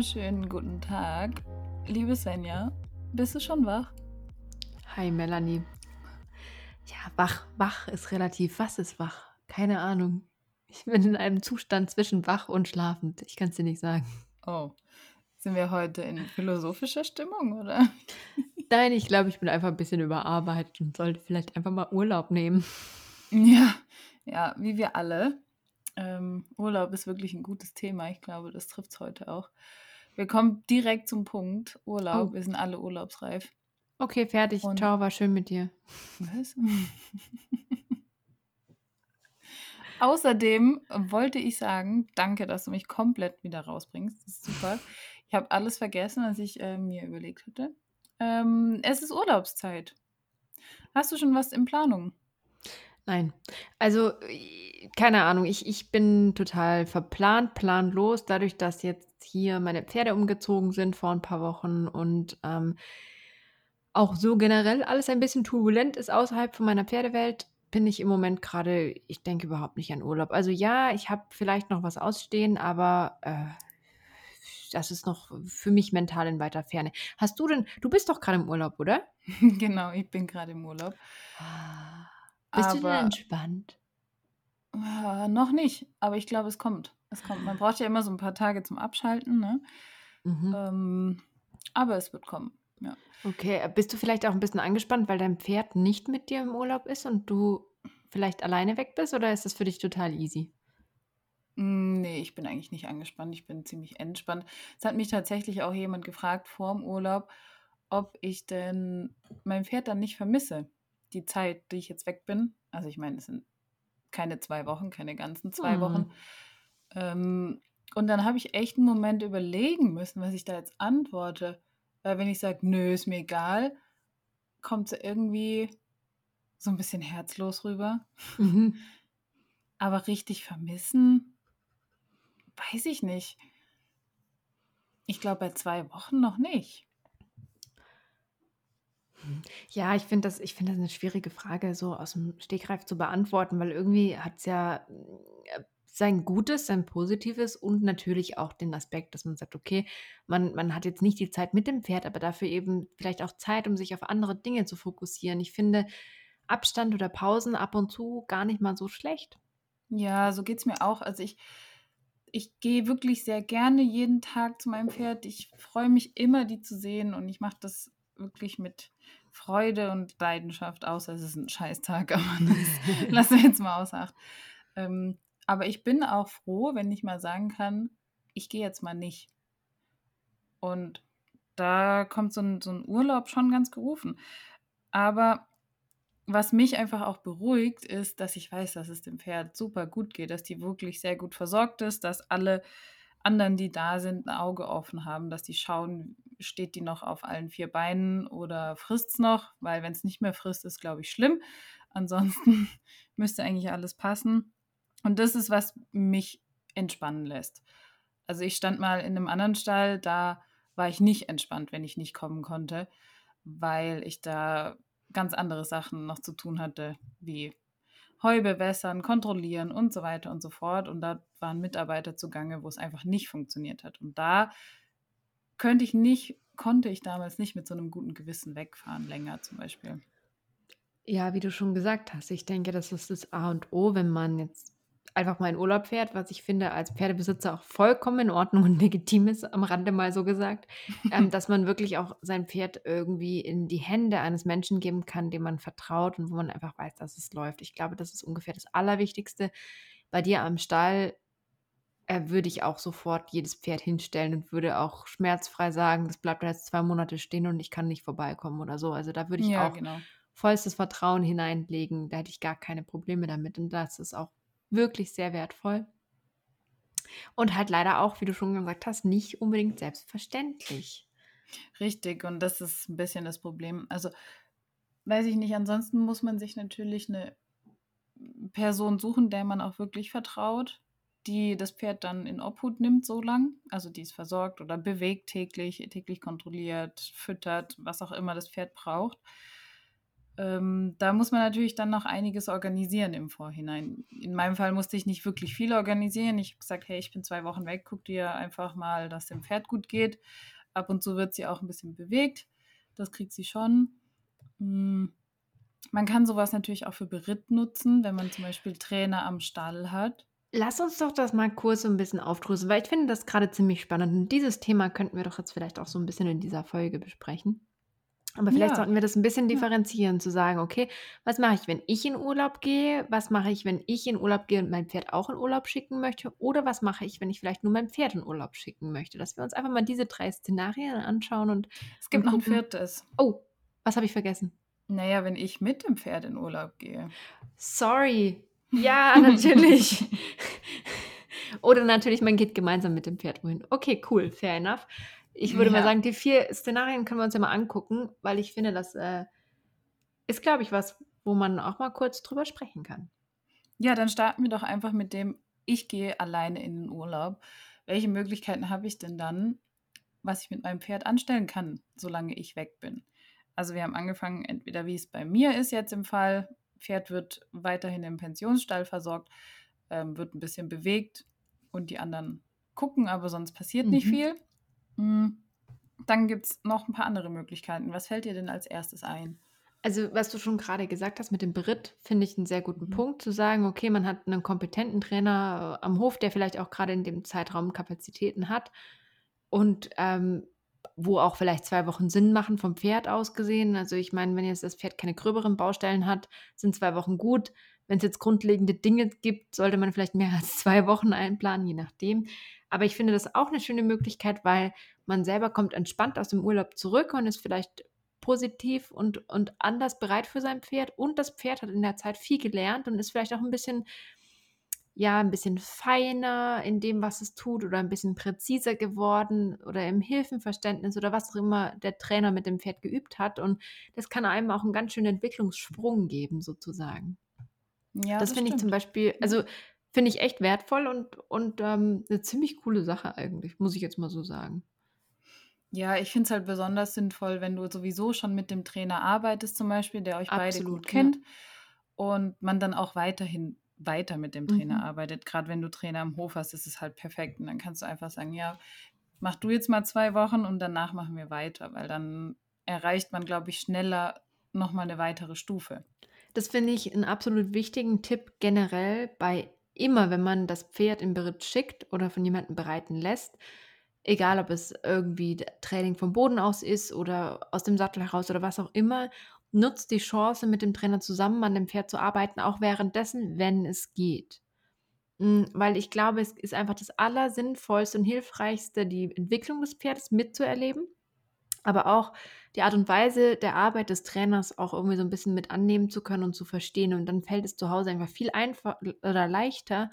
Wunderschönen guten Tag, liebe Svenja. Bist du schon wach? Hi Melanie. Ja, wach, wach ist relativ. Was ist wach? Keine Ahnung. Ich bin in einem Zustand zwischen wach und schlafend. Ich kann es dir nicht sagen. Oh, sind wir heute in philosophischer Stimmung, oder? Nein, ich glaube, ich bin einfach ein bisschen überarbeitet und sollte vielleicht einfach mal Urlaub nehmen. Ja, ja, wie wir alle. Ähm, Urlaub ist wirklich ein gutes Thema. Ich glaube, das trifft es heute auch. Wir kommen direkt zum Punkt. Urlaub. Oh. Wir sind alle urlaubsreif. Okay, fertig. Und- Ciao, war schön mit dir. Was? Außerdem wollte ich sagen, danke, dass du mich komplett wieder rausbringst. Das ist super. Ich habe alles vergessen, was ich äh, mir überlegt hatte. Ähm, es ist Urlaubszeit. Hast du schon was in Planung? Nein. Also, äh, keine Ahnung. Ich, ich bin total verplant, planlos, dadurch, dass jetzt hier meine Pferde umgezogen sind vor ein paar Wochen und ähm, auch so generell alles ein bisschen turbulent ist außerhalb von meiner Pferdewelt, bin ich im Moment gerade, ich denke überhaupt nicht an Urlaub. Also ja, ich habe vielleicht noch was ausstehen, aber äh, das ist noch für mich mental in weiter Ferne. Hast du denn, du bist doch gerade im Urlaub, oder? genau, ich bin gerade im Urlaub. Bist du denn entspannt? Äh, noch nicht, aber ich glaube, es kommt. Es kommt. Man braucht ja immer so ein paar Tage zum Abschalten, ne? Mhm. Ähm, aber es wird kommen. Ja. Okay, äh, bist du vielleicht auch ein bisschen angespannt, weil dein Pferd nicht mit dir im Urlaub ist und du vielleicht alleine weg bist oder ist das für dich total easy? Mm, Nee, ich bin eigentlich nicht angespannt. Ich bin ziemlich entspannt. Es hat mich tatsächlich auch jemand gefragt vor dem Urlaub, ob ich denn mein Pferd dann nicht vermisse. Die Zeit, die ich jetzt weg bin. Also ich meine, es sind keine zwei Wochen, keine ganzen zwei Hm. Wochen. Ähm, und dann habe ich echt einen Moment überlegen müssen, was ich da jetzt antworte. Weil wenn ich sage, nö, ist mir egal, kommt sie irgendwie so ein bisschen herzlos rüber. Mhm. Aber richtig vermissen, weiß ich nicht. Ich glaube, bei zwei Wochen noch nicht. Ja, ich finde das, ich das eine schwierige Frage, so aus dem Stegreif zu beantworten, weil irgendwie hat es ja äh, sein Gutes, sein Positives und natürlich auch den Aspekt, dass man sagt, okay, man, man hat jetzt nicht die Zeit mit dem Pferd, aber dafür eben vielleicht auch Zeit, um sich auf andere Dinge zu fokussieren. Ich finde Abstand oder Pausen ab und zu gar nicht mal so schlecht. Ja, so geht es mir auch. Also ich, ich gehe wirklich sehr gerne jeden Tag zu meinem Pferd. Ich freue mich immer, die zu sehen und ich mache das wirklich mit Freude und Leidenschaft, außer es ist ein Scheißtag, aber das lassen wir jetzt mal außer Acht. Ähm, aber ich bin auch froh, wenn ich mal sagen kann, ich gehe jetzt mal nicht. Und da kommt so ein, so ein Urlaub schon ganz gerufen. Aber was mich einfach auch beruhigt, ist, dass ich weiß, dass es dem Pferd super gut geht, dass die wirklich sehr gut versorgt ist, dass alle anderen, die da sind, ein Auge offen haben, dass die schauen, steht die noch auf allen vier Beinen oder frisst es noch, weil wenn es nicht mehr frisst, ist, glaube ich, schlimm. Ansonsten müsste eigentlich alles passen. Und das ist, was mich entspannen lässt. Also ich stand mal in einem anderen Stall, da war ich nicht entspannt, wenn ich nicht kommen konnte, weil ich da ganz andere Sachen noch zu tun hatte, wie Heu bewässern, kontrollieren und so weiter und so fort. Und da waren Mitarbeiter zugange, wo es einfach nicht funktioniert hat. Und da könnte ich nicht, konnte ich damals nicht mit so einem guten Gewissen wegfahren, länger zum Beispiel. Ja, wie du schon gesagt hast, ich denke, das ist das A und O, wenn man jetzt einfach mal in Urlaub fährt, was ich finde als Pferdebesitzer auch vollkommen in Ordnung und legitim ist, am Rande mal so gesagt, ähm, dass man wirklich auch sein Pferd irgendwie in die Hände eines Menschen geben kann, dem man vertraut und wo man einfach weiß, dass es läuft. Ich glaube, das ist ungefähr das Allerwichtigste. Bei dir am Stall äh, würde ich auch sofort jedes Pferd hinstellen und würde auch schmerzfrei sagen, das bleibt da jetzt zwei Monate stehen und ich kann nicht vorbeikommen oder so. Also da würde ich ja, auch genau. vollstes Vertrauen hineinlegen. Da hätte ich gar keine Probleme damit. Und das ist auch wirklich sehr wertvoll. Und halt leider auch, wie du schon gesagt hast, nicht unbedingt selbstverständlich. Richtig, und das ist ein bisschen das Problem. Also, weiß ich nicht, ansonsten muss man sich natürlich eine Person suchen, der man auch wirklich vertraut, die das Pferd dann in Obhut nimmt so lang, also die es versorgt oder bewegt täglich, täglich kontrolliert, füttert, was auch immer das Pferd braucht. Ähm, da muss man natürlich dann noch einiges organisieren im Vorhinein. In meinem Fall musste ich nicht wirklich viel organisieren. Ich habe gesagt, hey, ich bin zwei Wochen weg, guck dir einfach mal, dass dem Pferd gut geht. Ab und zu wird sie auch ein bisschen bewegt. Das kriegt sie schon. Hm. Man kann sowas natürlich auch für Beritt nutzen, wenn man zum Beispiel Trainer am Stall hat. Lass uns doch das mal kurz so ein bisschen aufdröseln, weil ich finde das gerade ziemlich spannend. Und dieses Thema könnten wir doch jetzt vielleicht auch so ein bisschen in dieser Folge besprechen. Aber vielleicht Ja, sollten wir das ein bisschen ja. differenzieren, zu sagen, okay, was mache ich, wenn ich in Urlaub gehe? Was mache ich, wenn ich in Urlaub gehe und mein Pferd auch in Urlaub schicken möchte? Oder was mache ich, wenn ich vielleicht nur mein Pferd in Urlaub schicken möchte? Dass wir uns einfach mal diese drei Szenarien anschauen und, Es und gibt noch ein gucken, viertes. oh, was habe ich vergessen? Naja, wenn ich mit dem Pferd in Urlaub gehe. Sorry. Ja, natürlich. Oder natürlich, man geht gemeinsam mit dem Pferd wohin. Okay, cool, fair enough. Ich würde mal Ja. sagen, die vier Szenarien können wir uns ja mal angucken, weil ich finde, das äh, ist, glaube ich, was, wo man auch mal kurz drüber sprechen kann. Ja, dann starten wir doch einfach mit dem, ich gehe alleine in den Urlaub. Welche Möglichkeiten habe ich denn dann, was ich mit meinem Pferd anstellen kann, solange ich weg bin? Also wir haben angefangen, entweder wie es bei mir ist jetzt im Fall, Pferd wird weiterhin im Pensionsstall versorgt, ähm, wird ein bisschen bewegt und die anderen gucken, aber sonst passiert nicht Mhm. viel. Mm, Dann gibt es noch ein paar andere Möglichkeiten. Was fällt dir denn als erstes ein? Also, was du schon gerade gesagt hast mit dem Beritt, finde ich einen sehr guten Mhm. Punkt, zu sagen, okay, man hat einen kompetenten Trainer äh, am Hof, der vielleicht auch gerade in dem Zeitraum Kapazitäten hat und ähm, wo auch vielleicht zwei Wochen Sinn machen vom Pferd aus gesehen. Also ich meine, wenn jetzt das Pferd keine gröberen Baustellen hat, sind zwei Wochen gut. Wenn es jetzt grundlegende Dinge gibt, sollte man vielleicht mehr als zwei Wochen einplanen, je nachdem. Aber ich finde das auch eine schöne Möglichkeit, weil man selber kommt entspannt aus dem Urlaub zurück und ist vielleicht positiv und, und anders bereit für sein Pferd. Und das Pferd hat in der Zeit viel gelernt und ist vielleicht auch ein bisschen, ja, ein bisschen feiner in dem, was es tut oder ein bisschen präziser geworden oder im Hilfenverständnis oder was auch immer der Trainer mit dem Pferd geübt hat. Und das kann einem auch einen ganz schönen Entwicklungssprung geben, sozusagen. Ja, Das das finde ich zum. Beispiel, also finde ich echt wertvoll und, und ähm, eine ziemlich coole Sache eigentlich, muss ich jetzt mal so sagen. Ja, ich finde es halt besonders sinnvoll, wenn du sowieso schon mit dem Trainer arbeitest, zum Beispiel, der euch beide gut Absolut, ja. kennt und man dann auch weiterhin weiter mit dem Trainer Mhm. arbeitet. Gerade wenn du Trainer im Hof hast, ist es halt perfekt. Und dann kannst du einfach sagen, ja, mach du jetzt mal zwei Wochen und danach machen wir weiter, weil dann erreicht man, glaube ich, schneller nochmal eine weitere Stufe. Das finde ich einen absolut wichtigen Tipp generell bei immer, wenn man das Pferd im Beritt schickt oder von jemandem bereiten lässt, egal ob es irgendwie Training vom Boden aus ist oder aus dem Sattel heraus oder was auch immer, nutzt die Chance, mit dem Trainer zusammen an dem Pferd zu arbeiten, auch währenddessen, wenn es geht. Mm, Weil ich glaube, es ist einfach das Allersinnvollste und Hilfreichste, die Entwicklung des Pferdes mitzuerleben aber auch die Art und Weise der Arbeit des Trainers auch irgendwie so ein bisschen mit annehmen zu können und zu verstehen. Und dann fällt es zu Hause einfach viel einfach oder leichter,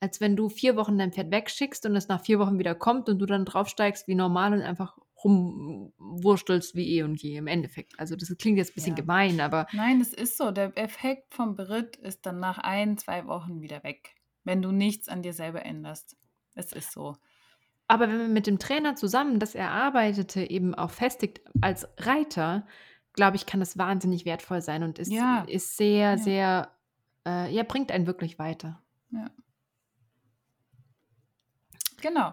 als wenn du vier Wochen dein Pferd wegschickst und es nach vier Wochen wieder kommt und du dann draufsteigst wie normal und einfach rumwurstelst wie eh und je im Endeffekt. Also das klingt jetzt ein bisschen Ja. gemein, aber Nein, es ist so. Der Effekt vom Beritt ist dann nach ein, zwei Wochen wieder weg, wenn du nichts an dir selber änderst. Es ist so. Aber wenn man mit dem Trainer zusammen das Erarbeitete eben auch festigt als Reiter, glaube ich, kann das wahnsinnig wertvoll sein und ist, Ja, ist sehr, ja, sehr, äh, ja, bringt einen wirklich weiter. ja. Genau.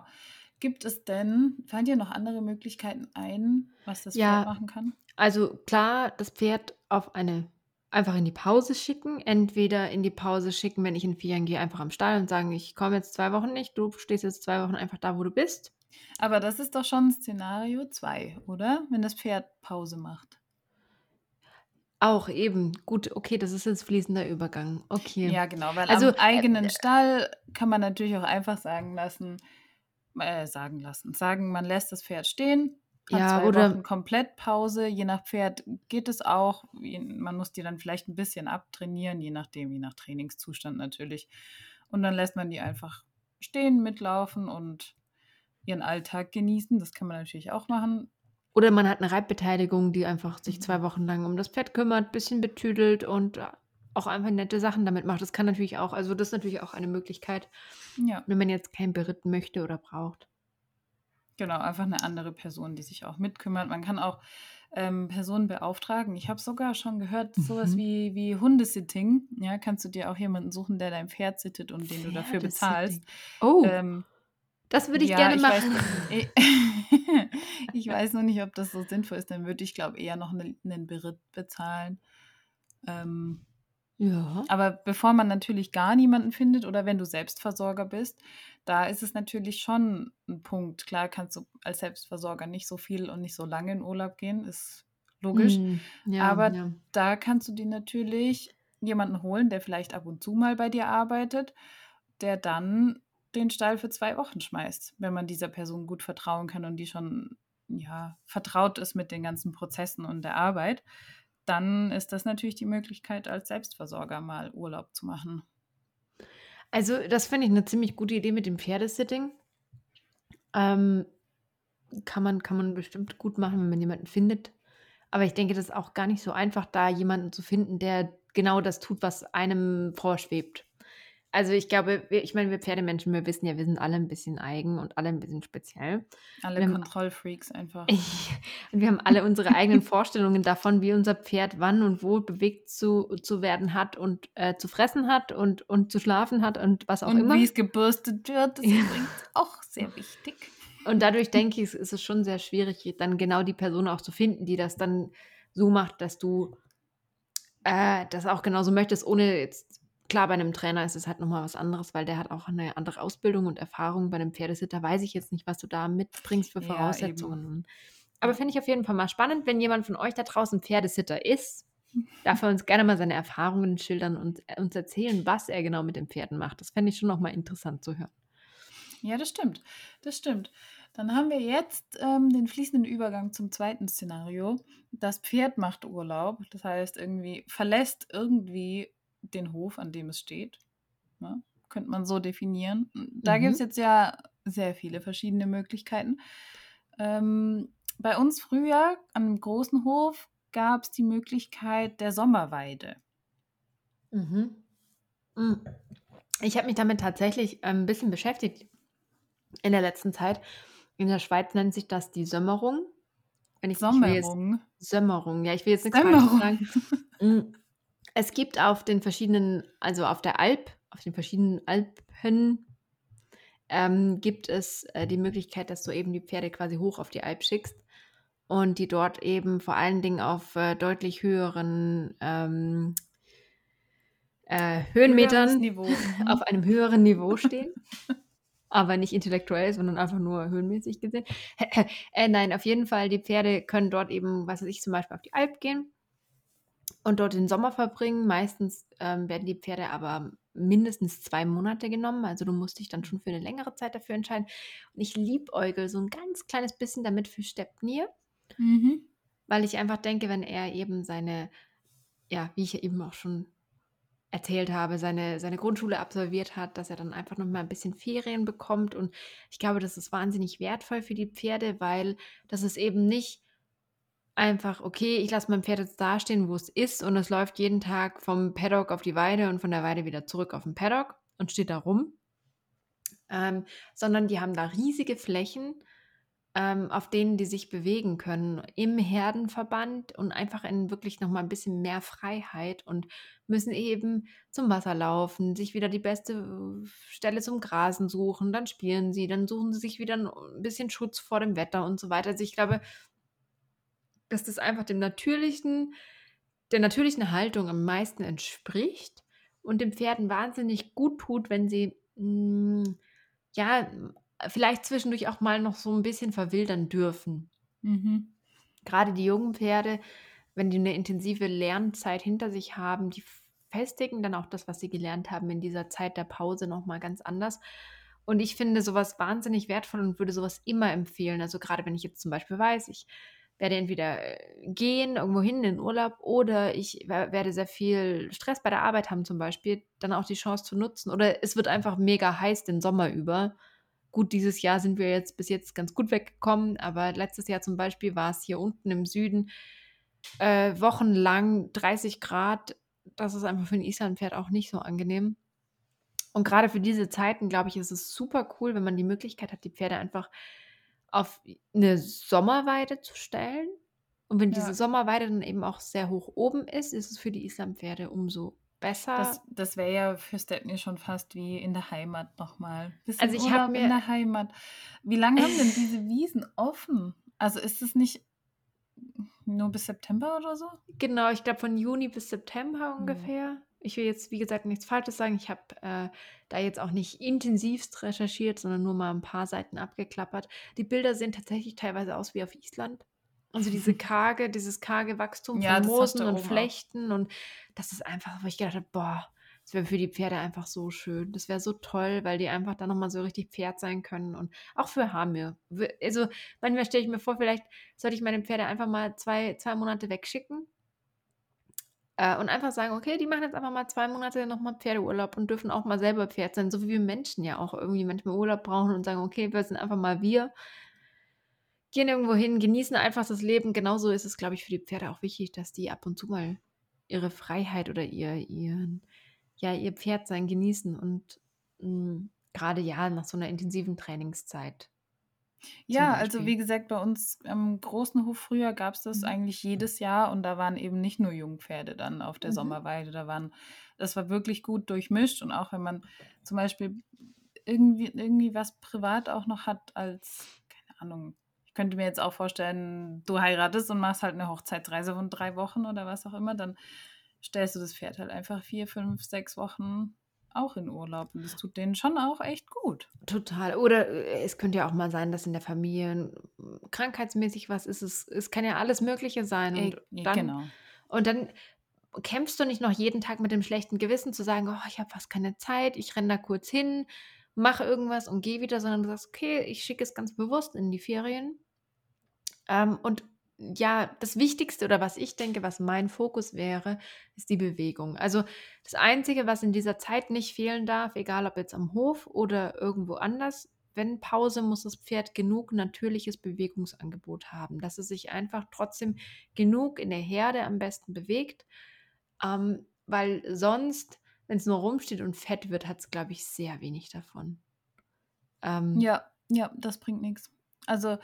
Gibt es denn, fallen dir noch andere Möglichkeiten ein, was das Pferd Ja, machen kann? also klar, das Pferd auf eine einfach in die Pause schicken. Entweder in die Pause schicken, wenn ich in Ferien gehe, einfach am Stall und sagen, ich komme jetzt zwei Wochen nicht, du stehst jetzt zwei Wochen einfach da, wo du bist. Aber das ist doch schon Szenario 2, oder? Wenn das Pferd Pause macht. Auch eben, gut, okay, das ist jetzt fließender Übergang. Okay. Ja, genau, weil Also, am äh, eigenen Stall kann man natürlich auch einfach sagen lassen, äh, sagen lassen, sagen, man lässt das Pferd stehen, hat ja, zwei oder Wochen komplett Pause. Je nach Pferd geht es auch. Man muss die dann vielleicht ein bisschen abtrainieren, je nachdem, je nach Trainingszustand natürlich. Und dann lässt man die einfach stehen, mitlaufen und ihren Alltag genießen. Das kann man natürlich auch machen. Oder man hat eine Reitbeteiligung, die einfach sich zwei Wochen lang um das Pferd kümmert, bisschen betüdelt und äh, auch einfach nette Sachen damit macht. Das kann natürlich auch, also das ist natürlich auch eine Möglichkeit, Ja, wenn man jetzt kein beritten möchte oder braucht. genau, einfach eine andere Person, die sich auch mitkümmert. Man kann auch ähm, Personen beauftragen. Ich habe sogar schon gehört, sowas Mhm. wie, wie Hundesitting. Ja, kannst du dir auch jemanden suchen, der dein Pferd sittet und den du dafür bezahlst. Oh, Ähm, das würde ich ja, gerne ich machen. Weiß, ich, ich weiß noch nicht, ob das so sinnvoll ist. Dann würde ich, glaube eher noch einen, einen Beritt bezahlen. Ähm, Ja. aber bevor man natürlich gar niemanden findet oder wenn du Selbstversorger bist, da ist es natürlich schon ein Punkt. Klar kannst du als Selbstversorger nicht so viel und nicht so lange in Urlaub gehen, ist logisch. Mm, ja, Aber ja. da kannst du dir natürlich jemanden holen, der vielleicht ab und zu mal bei dir arbeitet, der dann den Stall für zwei Wochen schmeißt, wenn man dieser Person gut vertrauen kann und die schon ja, vertraut ist mit den ganzen Prozessen und der Arbeit, dann ist das natürlich die Möglichkeit, als Selbstversorger mal Urlaub zu machen. Also, das finde ich eine ziemlich gute Idee mit dem Pferdesitting. Ähm, kann man kann man bestimmt gut machen, wenn man jemanden findet. Aber ich denke, das ist auch gar nicht so einfach, da jemanden zu finden, der genau das tut, was einem vorschwebt. Also, ich glaube, wir ich meine, wir Pferdemenschen, wir wissen ja, wir sind alle ein bisschen eigen und alle ein bisschen speziell. Alle haben Kontrollfreaks einfach. und wir haben alle unsere eigenen Vorstellungen davon, wie unser Pferd wann und wo bewegt zu zu werden hat und, äh, zu fressen hat und und zu schlafen hat und was auch Und immer. wie es gebürstet wird, ist Ja. übrigens auch sehr wichtig. Und dadurch denke ich, ist es schon sehr schwierig, dann genau die Person auch zu finden, die das dann so macht, dass du äh, das auch genauso möchtest, ohne jetzt klar, bei einem Trainer ist es halt noch mal was anderes, weil der hat auch eine andere Ausbildung und Erfahrung. Bei einem Pferdesitter weiß ich jetzt nicht, was du da mitbringst für Ja. Voraussetzungen. Aber Ja. finde ich auf jeden Fall mal spannend, wenn jemand von euch da draußen Pferdesitter ist, darf er uns gerne mal seine Erfahrungen schildern und uns erzählen, was er genau mit den Pferden macht. Das fände ich schon noch mal interessant zu hören. Ja, das stimmt. Das stimmt. Dann haben wir jetzt ähm, den fließenden Übergang zum zweiten Szenario. Das Pferd macht Urlaub, das heißt irgendwie verlässt irgendwie den Hof, an dem es steht. Ne? Könnte man so definieren. Da Mhm. gibt es jetzt ja sehr viele verschiedene Möglichkeiten. Ähm, bei uns früher an einem großen Hof gab es die Möglichkeit der Sommerweide. Mhm. Mm. Ich habe mich damit tatsächlich ähm, ein bisschen beschäftigt in der letzten Zeit. In der Schweiz nennt sich das die Sömmerung. Wenn ich, ich jetzt, Sommerung. Sömmerung, ja, ich will jetzt nichts Falsches Sommerung. sagen. Es gibt auf den verschiedenen, also auf der Alp, auf den verschiedenen Alpen, ähm, gibt es äh, die Möglichkeit, dass du eben die Pferde quasi hoch auf die Alp schickst und die dort eben vor allen Dingen auf äh, deutlich höheren ähm, äh, Höhenmetern auf einem höheren Niveau stehen. Aber nicht intellektuell, sondern einfach nur höhenmäßig gesehen. äh, nein, auf jeden Fall, die Pferde können dort eben, was weiß ich, zum Beispiel auf die Alp gehen und dort den Sommer verbringen. Meistens ähm, werden die Pferde aber mindestens zwei Monate genommen. Also du musst dich dann schon für eine längere Zeit dafür entscheiden. Und ich liebäugel so ein ganz kleines bisschen damit für Stepnir, Mhm. weil ich einfach denke, wenn er eben seine, ja, wie ich eben auch schon erzählt habe, seine, seine Grundschule absolviert hat, dass er dann einfach noch mal ein bisschen Ferien bekommt. Und ich glaube, das ist wahnsinnig wertvoll für die Pferde, weil das ist eben nicht einfach, okay, ich lasse mein Pferd jetzt dastehen, wo es ist und es läuft jeden Tag vom Paddock auf die Weide und von der Weide wieder zurück auf den Paddock und steht da rum, ähm, sondern die haben da riesige Flächen, ähm, auf denen die sich bewegen können im Herdenverband und einfach in wirklich noch mal ein bisschen mehr Freiheit und müssen eben zum Wasser laufen, sich wieder die beste äh, Stelle zum Grasen suchen, dann spielen sie, dann suchen sie sich wieder ein bisschen Schutz vor dem Wetter und so weiter. Also ich glaube, dass das einfach dem natürlichen, der natürlichen Haltung am meisten entspricht und den Pferden wahnsinnig gut tut, wenn sie mh, ja vielleicht zwischendurch auch mal noch so ein bisschen verwildern dürfen. Mhm. Gerade die jungen Pferde, wenn die eine intensive Lernzeit hinter sich haben, die festigen dann auch das, was sie gelernt haben in dieser Zeit der Pause noch mal ganz anders. Und ich finde sowas wahnsinnig wertvoll und würde sowas immer empfehlen. Also gerade wenn ich jetzt zum Beispiel weiß, ich werde entweder äh, gehen, irgendwo hin in den Urlaub oder ich werde sehr viel Stress bei der Arbeit haben zum Beispiel, dann auch die Chance zu nutzen. Oder es wird einfach mega heiß den Sommer über. Gut, dieses Jahr sind wir jetzt bis jetzt ganz gut weggekommen, aber letztes Jahr zum Beispiel war es hier unten im Süden äh, wochenlang 30 Grad. Das ist einfach für ein Islandpferd auch nicht so angenehm. Und gerade für diese Zeiten, glaube ich, ist es super cool, wenn man die Möglichkeit hat, die Pferde einfach auf eine Sommerweide zu stellen. Und wenn diese Sommerweide dann eben auch sehr hoch oben ist, ist es für die Islampferde umso besser. Das, das wäre ja für Stepney schon fast wie in der Heimat nochmal. Also ich habe mir in der Heimat. Wie lange haben denn diese Wiesen offen? Also ist es nicht nur bis September oder so? Genau, ich glaube von Juni bis September Hm. ungefähr. Ich will jetzt, wie gesagt, nichts Falsches sagen. Ich habe äh, da jetzt auch nicht intensivst recherchiert, sondern nur mal ein paar Seiten abgeklappert. Die Bilder sehen tatsächlich teilweise aus wie auf Island. Also diese karge, dieses karge Wachstum Ja, von Moosen und. Flechten. Und das ist einfach, wo ich gedacht habe, boah, das wäre für die Pferde einfach so schön. Das wäre so toll, weil die einfach dann nochmal so richtig Pferd sein können. Und auch für Hamir. Also manchmal stelle ich mir vor, vielleicht sollte ich meine Pferde einfach mal zwei, zwei Monate wegschicken äh, und einfach sagen, okay, die machen jetzt einfach mal zwei Monate nochmal Pferdeurlaub und dürfen auch mal selber Pferd sein, so wie wir Menschen ja auch irgendwie manchmal Urlaub brauchen und sagen, okay, wir sind einfach mal wir, gehen irgendwo hin, genießen einfach das Leben. Genauso ist es, glaube ich, für die Pferde auch wichtig, dass die ab und zu mal ihre Freiheit oder ihr, ihren, ja, ihr Pferdsein genießen und mh, gerade ja nach so einer intensiven Trainingszeit. Ja, also Beispiel. wie gesagt, bei uns am großen Hof früher gab es das Mhm. eigentlich jedes Jahr und da waren eben nicht nur Jungpferde dann auf der Mhm. Sommerweide. Da waren, das war wirklich gut durchmischt und auch wenn man zum Beispiel irgendwie, irgendwie was privat auch noch hat als, keine Ahnung, ich könnte mir jetzt auch vorstellen, du heiratest und machst halt eine Hochzeitsreise von drei Wochen oder was auch immer, dann stellst du das Pferd halt einfach vier, fünf, sechs Wochen auch in Urlaub und das tut denen schon auch echt gut. Total. Oder äh, es könnte ja auch mal sein, dass in der Familie äh, krankheitsmäßig was ist. Es, es kann ja alles Mögliche sein. Und Eh, ja, dann, genau. und dann kämpfst du nicht noch jeden Tag mit dem schlechten Gewissen zu sagen, oh, ich habe fast keine Zeit, ich renne da kurz hin, mache irgendwas und gehe wieder, sondern du sagst, okay, ich schicke es ganz bewusst in die Ferien. Ähm, und ja, das Wichtigste oder was ich denke, was mein Fokus wäre, ist die Bewegung. Also das Einzige, was in dieser Zeit nicht fehlen darf, egal ob jetzt am Hof oder irgendwo anders, wenn Pause, muss das Pferd genug natürliches Bewegungsangebot haben, dass es sich einfach trotzdem genug in der Herde am besten bewegt, ähm, weil sonst, wenn es nur rumsteht und fett wird, hat es, glaube ich, sehr wenig davon. Ähm, Ja, ja, das bringt nichts. Also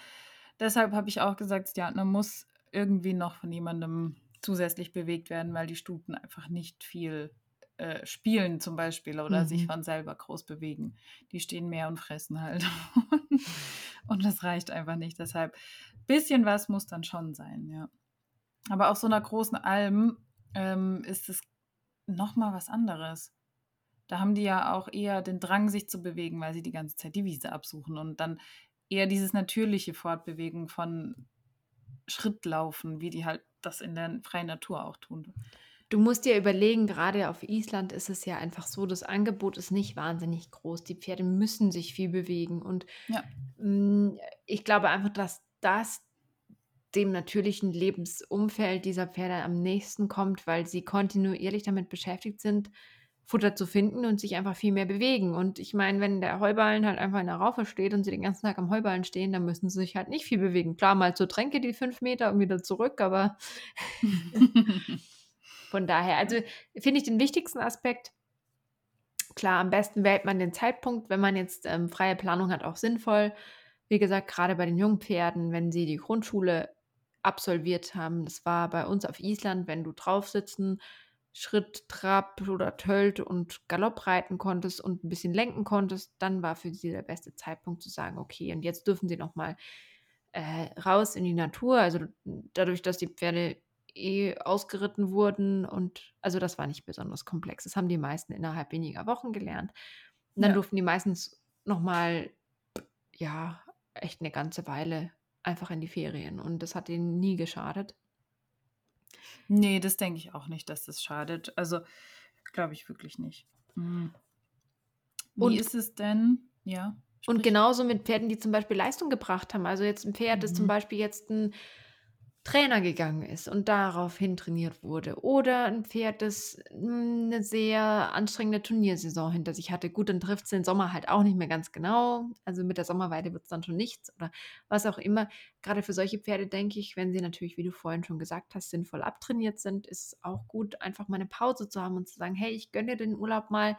deshalb habe ich auch gesagt, ja, man muss irgendwie noch von jemandem zusätzlich bewegt werden, weil die Stuten einfach nicht viel äh, spielen zum Beispiel oder sich Mhm. von selber groß bewegen. Die stehen mehr und fressen halt. und das reicht einfach nicht. Deshalb bisschen was muss dann schon sein, ja. Aber auf so einer großen Alm ähm, ist es nochmal was anderes. Da haben die ja auch eher den Drang, sich zu bewegen, weil sie die ganze Zeit die Wiese absuchen und dann eher dieses natürliche Fortbewegen von Schrittlaufen, wie die halt das in der freien Natur auch tun. Du musst dir überlegen, gerade auf Island ist es ja einfach so, das Angebot ist nicht wahnsinnig groß. Die Pferde müssen sich viel bewegen. Und Ja. mh, ich glaube einfach, dass das dem natürlichen Lebensumfeld dieser Pferde am nächsten kommt, weil sie kontinuierlich damit beschäftigt sind, Futter zu finden und sich einfach viel mehr bewegen. Und ich meine, wenn der Heuballen halt einfach in der Raufe steht und sie den ganzen Tag am Heuballen stehen, dann müssen sie sich halt nicht viel bewegen. Klar, mal zur Tränke die fünf Meter und wieder zurück, aber von daher, also finde ich den wichtigsten Aspekt, klar, am besten wählt man den Zeitpunkt, wenn man jetzt ähm, freie Planung hat, auch sinnvoll. Wie gesagt, gerade bei den jungen Pferden, wenn sie die Grundschule absolviert haben, das war bei uns auf Island, wenn du drauf sitzen, Schritt, Trab oder Tölt und Galopp reiten konntest und ein bisschen lenken konntest, dann war für sie der beste Zeitpunkt zu sagen, okay, und jetzt dürfen sie nochmal äh, raus in die Natur. Also dadurch, dass die Pferde eh ausgeritten wurden und also das war nicht besonders komplex. Das haben die meisten innerhalb weniger Wochen gelernt. Und dann Ja. durften die meistens nochmal, ja, echt eine ganze Weile einfach in die Ferien. Und das hat ihnen nie geschadet. Nee, das denke ich auch nicht, dass das schadet. Also glaube ich wirklich nicht. Hm. Wie Und- ist es denn? Ja. Und sprich. genauso mit Pferden, die zum Beispiel Leistung gebracht haben. Also jetzt ein Pferd, das zum Mhm. Beispiel jetzt ein Trainer gegangen ist und daraufhin trainiert wurde. Oder ein Pferd, das hm, eine sehr anstrengende Turniersaison hinter sich hatte. Gut, dann trifft es den Sommer halt auch nicht mehr ganz genau. Also mit der Sommerweide wird es dann schon nichts oder was auch immer. Gerade für solche Pferde denke ich, wenn sie natürlich, wie du vorhin schon gesagt hast, sinnvoll abtrainiert sind, ist es auch gut, einfach mal eine Pause zu haben und zu sagen, hey, ich gönne dir den Urlaub mal.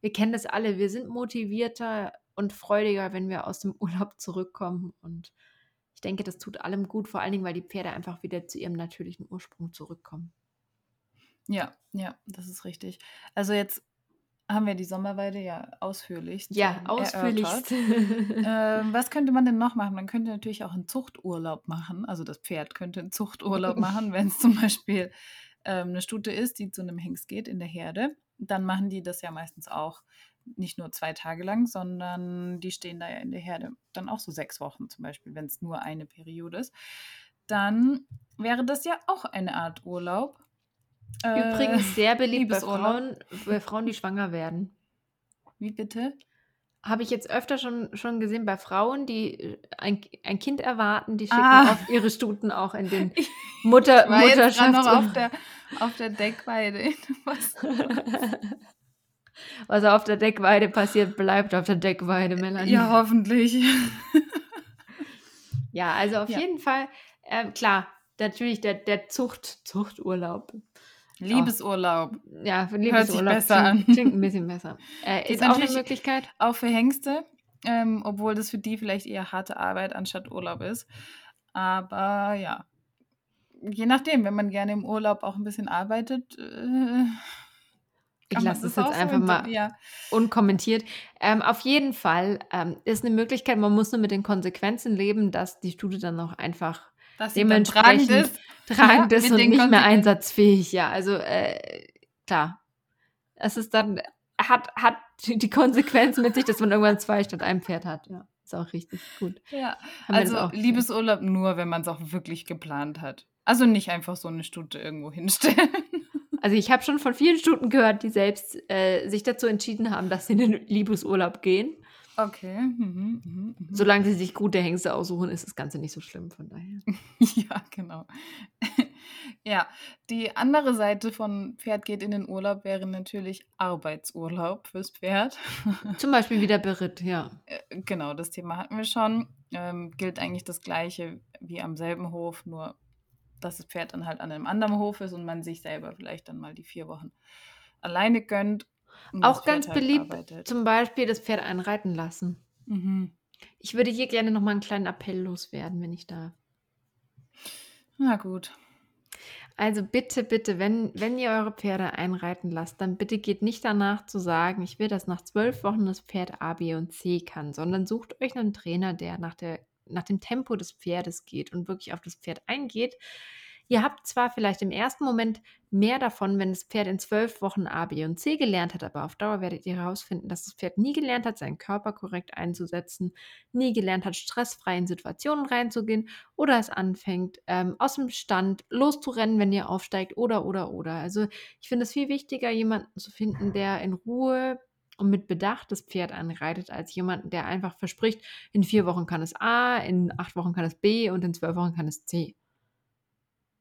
Wir kennen das alle, wir sind motivierter und freudiger, wenn wir aus dem Urlaub zurückkommen und ich denke, das tut allem gut, vor allen Dingen, weil die Pferde einfach wieder zu ihrem natürlichen Ursprung zurückkommen. Ja, ja, das ist richtig. Also jetzt haben wir die Sommerweide ja ausführlich. Ja, ausführlichst. ähm, was könnte man denn noch machen? Man könnte natürlich auch einen Zuchturlaub machen. Also das Pferd könnte einen Zuchturlaub machen, wenn es zum Beispiel ähm, eine Stute ist, die zu einem Hengst geht in der Herde. Dann machen die das ja meistens auch nicht nur zwei Tage lang, sondern die stehen da ja in der Herde dann auch so sechs Wochen zum Beispiel, wenn es nur eine Periode ist. Dann wäre das ja auch eine Art Urlaub. Übrigens äh, sehr beliebt bei Frauen, bei Frauen, die schwanger werden. Wie bitte? Habe ich jetzt öfter schon, schon gesehen bei Frauen, die äh, ein, ein Kind erwarten, die schicken ah. oft ihre Stuten auch in den Mutter, ich war Mutterschaft. Jetzt noch auf der, auf der Deckweide. Was? Auf der Deckweide passiert, bleibt auf der Deckweide, Melanie. Ja, hoffentlich. ja, also auf ja. jeden Fall, äh, klar, natürlich der, der Zucht, Zuchturlaub. Liebesurlaub. Oh. Ja, für Liebesurlaub. Hört sich besser an. Klingt ein bisschen besser. Äh, ist, ist auch eine Möglichkeit. Auch für Hengste, ähm, obwohl das für die vielleicht eher harte Arbeit anstatt Urlaub ist. Aber ja, je nachdem, wenn man gerne im Urlaub auch ein bisschen arbeitet, äh, ich lasse es jetzt einfach mal ja. unkommentiert. Ähm, auf jeden Fall ähm, ist eine Möglichkeit, man muss nur mit den Konsequenzen leben, dass die Studie dann auch einfach dass dementsprechend tragend ist, tragend ja, ist und nicht mehr einsatzfähig. Ja, also äh, klar. Es ist dann, hat, hat die Konsequenz mit sich, dass man irgendwann zwei statt einem Pferd hat. Ja, ist auch richtig gut. Ja, also Liebesurlaub nur, wenn man es auch wirklich geplant hat. Also nicht einfach so eine Stute irgendwo hinstellen. Also ich habe schon von vielen Stunden gehört, die selbst äh, sich dazu entschieden haben, dass sie in den Liebesurlaub gehen. Okay. Mhm, mh, mh. Solange sie sich gute Hengste aussuchen, ist das Ganze nicht so schlimm, von daher. ja, genau. ja, die andere Seite von Pferd geht in den Urlaub wäre natürlich Arbeitsurlaub fürs Pferd. Zum Beispiel wieder Beritt, ja. Äh, genau, das Thema hatten wir schon. Ähm, gilt eigentlich das Gleiche wie am selben Hof, nur dass das Pferd dann halt an einem anderen Hof ist und man sich selber vielleicht dann mal die vier Wochen alleine gönnt. Auch ganz halt beliebt, arbeitet. zum Beispiel das Pferd einreiten lassen. Mhm. Ich würde hier gerne nochmal einen kleinen Appell loswerden, wenn ich darf. Na gut. Also bitte, bitte, wenn, wenn ihr eure Pferde einreiten lasst, dann bitte geht nicht danach zu sagen, ich will, dass nach zwölf Wochen das Pferd A, B und C kann, sondern sucht euch einen Trainer, der nach der nach dem Tempo des Pferdes geht und wirklich auf das Pferd eingeht. Ihr habt zwar vielleicht im ersten Moment mehr davon, wenn das Pferd in zwölf Wochen A, B und C gelernt hat, aber auf Dauer werdet ihr herausfinden, dass das Pferd nie gelernt hat, seinen Körper korrekt einzusetzen, nie gelernt hat, stressfrei in Situationen reinzugehen oder es anfängt, ähm, aus dem Stand loszurennen, wenn ihr aufsteigt oder, oder, oder. Also ich finde es viel wichtiger, jemanden zu finden, der in Ruhe und mit Bedacht das Pferd anreitet, als jemanden, der einfach verspricht, in vier Wochen kann es A, in acht Wochen kann es B und in zwölf Wochen kann es C.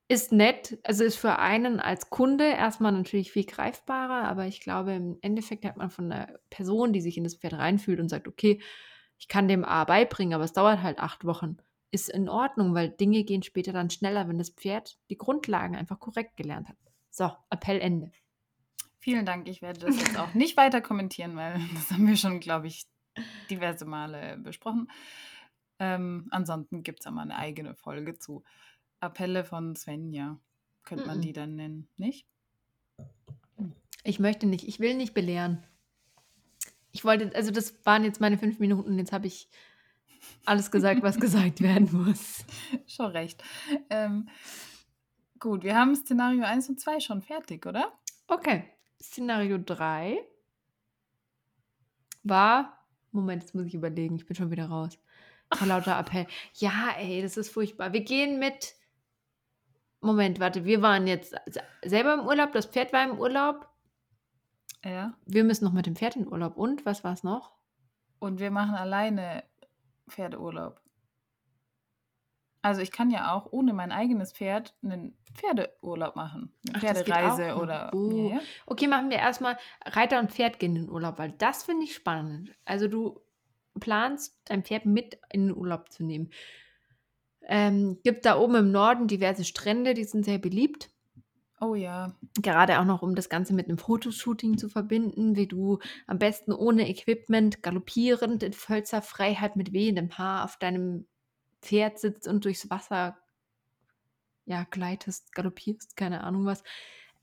Ist nett, also ist für einen als Kunde erstmal natürlich viel greifbarer, aber ich glaube, im Endeffekt hat man von einer Person, die sich in das Pferd reinfühlt und sagt, okay, ich kann dem A beibringen, aber es dauert halt acht Wochen, ist in Ordnung, weil Dinge gehen später dann schneller, wenn das Pferd die Grundlagen einfach korrekt gelernt hat. So, Appell Ende. Vielen Dank. Ich werde das jetzt auch nicht weiter kommentieren, weil das haben wir schon, glaube ich, diverse Male besprochen. Ähm, ansonsten gibt es aber eine eigene Folge zu Appelle von Svenja. Könnte man die dann nennen, nicht? Ich möchte nicht. Ich will nicht belehren. Ich wollte, also das waren jetzt meine fünf Minuten. Jetzt habe ich alles gesagt, was gesagt werden muss. Schon recht. Ähm, gut, wir haben Szenario 1 und 2 schon fertig, oder? Okay. Szenario 3 war. Moment, jetzt muss ich überlegen, ich bin schon wieder raus. Vor lauter Appell. Ja, ey, das ist furchtbar. Wir gehen mit. Moment, warte, wir waren jetzt selber im Urlaub, das Pferd war im Urlaub. Ja. Wir müssen noch mit dem Pferd in Urlaub. Und was war es noch? Und wir machen alleine Pferdeurlaub. Also ich kann ja auch ohne mein eigenes Pferd einen Pferdeurlaub machen. Eine Ach, Pferdereise oder. Oh. ja. Okay, machen wir erstmal Reiter und Pferd gehen in den Urlaub, weil das finde ich spannend. Also du planst, dein Pferd mit in den Urlaub zu nehmen. Ähm, gibt da oben im Norden diverse Strände, die sind sehr beliebt. Oh ja. Gerade auch noch, um das Ganze mit einem Fotoshooting zu verbinden, wie du am besten ohne Equipment galoppierend in vollster Freiheit mit wehendem Haar auf deinem Pferd sitzt und durchs Wasser ja, gleitest, galoppierst, keine Ahnung was.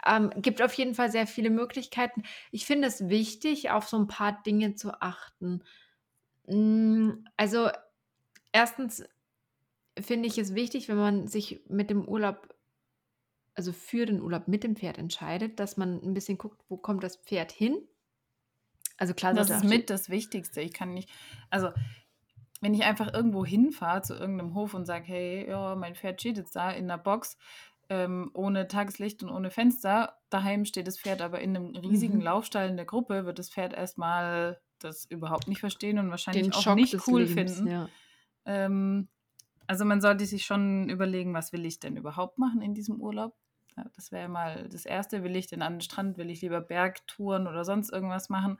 Ähm, gibt auf jeden Fall sehr viele Möglichkeiten. Ich finde es wichtig, auf so ein paar Dinge zu achten. Mm, Also, erstens finde ich es wichtig, wenn man sich mit dem Urlaub, also für den Urlaub mit dem Pferd entscheidet, dass man ein bisschen guckt, wo kommt das Pferd hin. Also klar, Das ist mit das Wichtigste. Ich kann nicht, also wenn ich einfach irgendwo hinfahre zu irgendeinem Hof und sage, hey, ja, mein Pferd steht jetzt da in der Box, ähm, ohne Tageslicht und ohne Fenster, daheim steht das Pferd aber in einem riesigen Mhm. Laufstall in der Gruppe, wird das Pferd erstmal das überhaupt nicht verstehen und wahrscheinlich den auch Schock nicht cool Lebens, finden. ja. Ähm, also man sollte sich schon überlegen, was will ich denn überhaupt machen in diesem Urlaub? Ja, das wäre mal das Erste. Will ich denn an den Strand? Will ich lieber Bergtouren oder sonst irgendwas machen?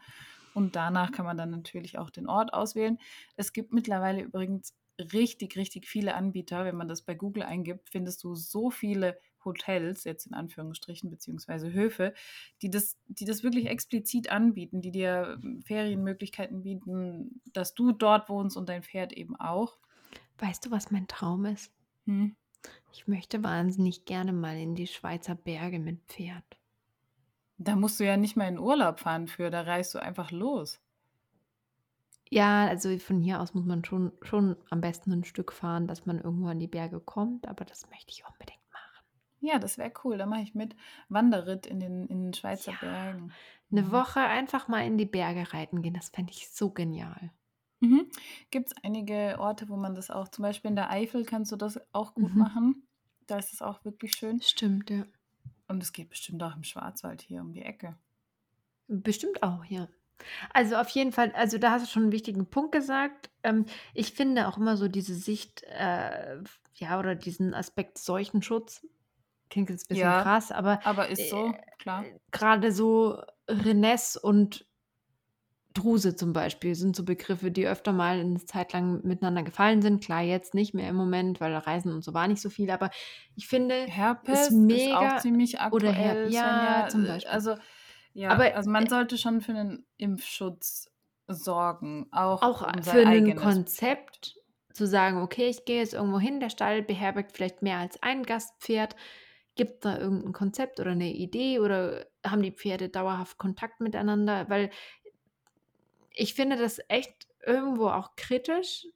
Und danach kann man dann natürlich auch den Ort auswählen. Es gibt mittlerweile übrigens richtig, richtig viele Anbieter. Wenn man das bei Google eingibt, findest du so viele Hotels, jetzt in Anführungsstrichen, beziehungsweise Höfe, die das, die das wirklich explizit anbieten, die dir ähm, Ferienmöglichkeiten bieten, dass du dort wohnst und dein Pferd eben auch. Weißt du, was mein Traum ist? Hm. Ich möchte wahnsinnig gerne mal in die Schweizer Berge mit Pferd. Da musst du ja nicht mal in Urlaub fahren für, da reist du einfach los. Ja, also von hier aus muss man schon, schon am besten ein Stück fahren, dass man irgendwo an die Berge kommt, aber das möchte ich unbedingt machen. Ja, das wäre cool. Da mache ich mit. Wanderritt in den, in den Schweizer Ja. Bergen. Eine Mhm. Woche einfach mal in die Berge reiten gehen, das fände ich so genial. Mhm. Gibt es einige Orte, wo man das auch, zum Beispiel in der Eifel kannst du das auch gut Mhm. machen. Da ist es auch wirklich schön. Stimmt, ja. Und es geht bestimmt auch im Schwarzwald hier um die Ecke. Bestimmt auch, ja. Also auf jeden Fall, also da hast du schon einen wichtigen Punkt gesagt. Ähm, ich finde auch immer so diese Sicht, äh, ja, oder diesen Aspekt Seuchenschutz, klingt jetzt ein bisschen Ja, krass, aber Aber ist so, äh, klar. gerade so Renesse und Druse zum Beispiel sind so Begriffe, die öfter mal eine Zeit lang miteinander gefallen sind. Klar, jetzt nicht mehr im Moment, weil Reisen und so war nicht so viel, aber ich finde Herpes es ist mega auch ziemlich oder aktuell, Her ja, Svenja. zum Beispiel. Also, ja, Aber also man äh, sollte schon für einen Impfschutz sorgen, auch auch für ein. Konzept zu sagen, okay, ich gehe jetzt irgendwo hin, der Stall beherbergt vielleicht mehr als ein Gastpferd. Gibt da irgendein Konzept oder eine Idee oder haben die Pferde dauerhaft Kontakt miteinander? Weil ich finde das echt irgendwo auch kritisch,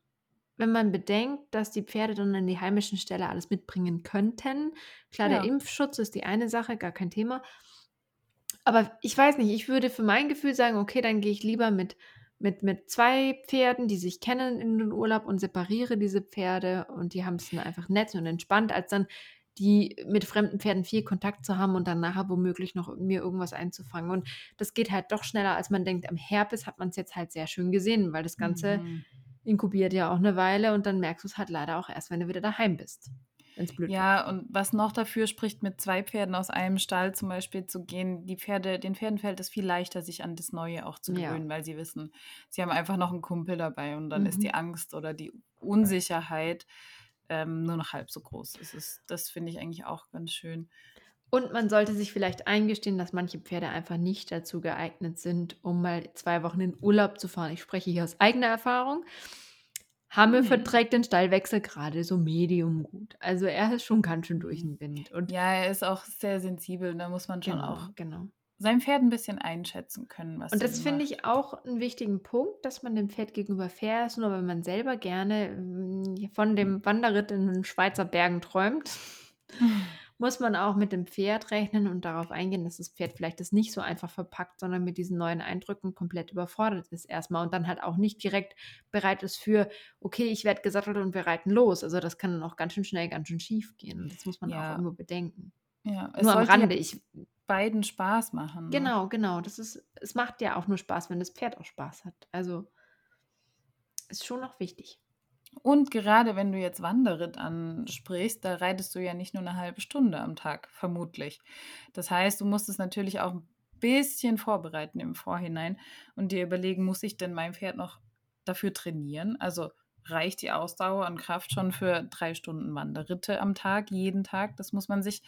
wenn man bedenkt, dass die Pferde dann in die heimischen Ställe alles mitbringen könnten. Klar, der Ja. Impfschutz ist die eine Sache, gar kein Thema. Aber ich weiß nicht, ich würde für mein Gefühl sagen, okay, dann gehe ich lieber mit, mit, mit zwei Pferden, die sich kennen in den Urlaub und separiere diese Pferde und die haben es dann einfach nett und entspannt, als dann die mit fremden Pferden viel Kontakt zu haben und dann nachher womöglich noch mir irgendwas einzufangen. Und das geht halt doch schneller, als man denkt. Am Herpes hat man es jetzt halt sehr schön gesehen, weil das Ganze Mhm. inkubiert ja auch eine Weile und dann merkst du es halt leider auch erst, wenn du wieder daheim bist. Blöd wird. Ja, und was noch dafür spricht, mit zwei Pferden aus einem Stall zum Beispiel zu gehen, die Pferde, den Pferden fällt es viel leichter, sich an das Neue auch zu Ja. gewöhnen, weil sie wissen, sie haben einfach noch einen Kumpel dabei und dann ist Mhm. die Angst oder die Unsicherheit ähm, nur noch halb so groß. Das, ist, das finde ich eigentlich auch ganz schön. Und man sollte sich vielleicht eingestehen, dass manche Pferde einfach nicht dazu geeignet sind, um mal zwei Wochen in Urlaub zu fahren. Ich spreche hier aus eigener Erfahrung. Hamme Mhm. verträgt den Stallwechsel gerade so medium gut. Also er ist schon ganz schön durch den Wind. Und Ja, er ist auch sehr sensibel. Da muss man schon genau, auch genau. Sein Pferd ein bisschen einschätzen können. Was Und das finde ich auch einen wichtigen Punkt, dass man dem Pferd gegenüber fair ist, nur wenn man selber gerne mm, von dem Wanderritt in den Schweizer Bergen träumt, muss man auch mit dem Pferd rechnen und darauf eingehen, dass das Pferd vielleicht das nicht so einfach verpackt, sondern mit diesen neuen Eindrücken komplett überfordert ist erstmal und dann halt auch nicht direkt bereit ist für, okay, ich werde gesattelt und wir reiten los. Also das kann dann auch ganz schön schnell, ganz schön schief gehen und das muss man auch Ja. irgendwo bedenken. Ja, es Nur am Rande, ich, beiden Spaß machen. Ne? Genau, genau. Das ist, es macht ja auch nur Spaß, wenn das Pferd auch Spaß hat. Also ist schon noch wichtig. Und gerade wenn du jetzt Wanderritt ansprichst, da reitest du ja nicht nur eine halbe Stunde am Tag, vermutlich. Das heißt, du musst es natürlich auch ein bisschen vorbereiten im Vorhinein und dir überlegen, muss ich denn mein Pferd noch dafür trainieren? Also reicht die Ausdauer und Kraft schon für drei Stunden Wanderritte am Tag, jeden Tag? Das muss man sich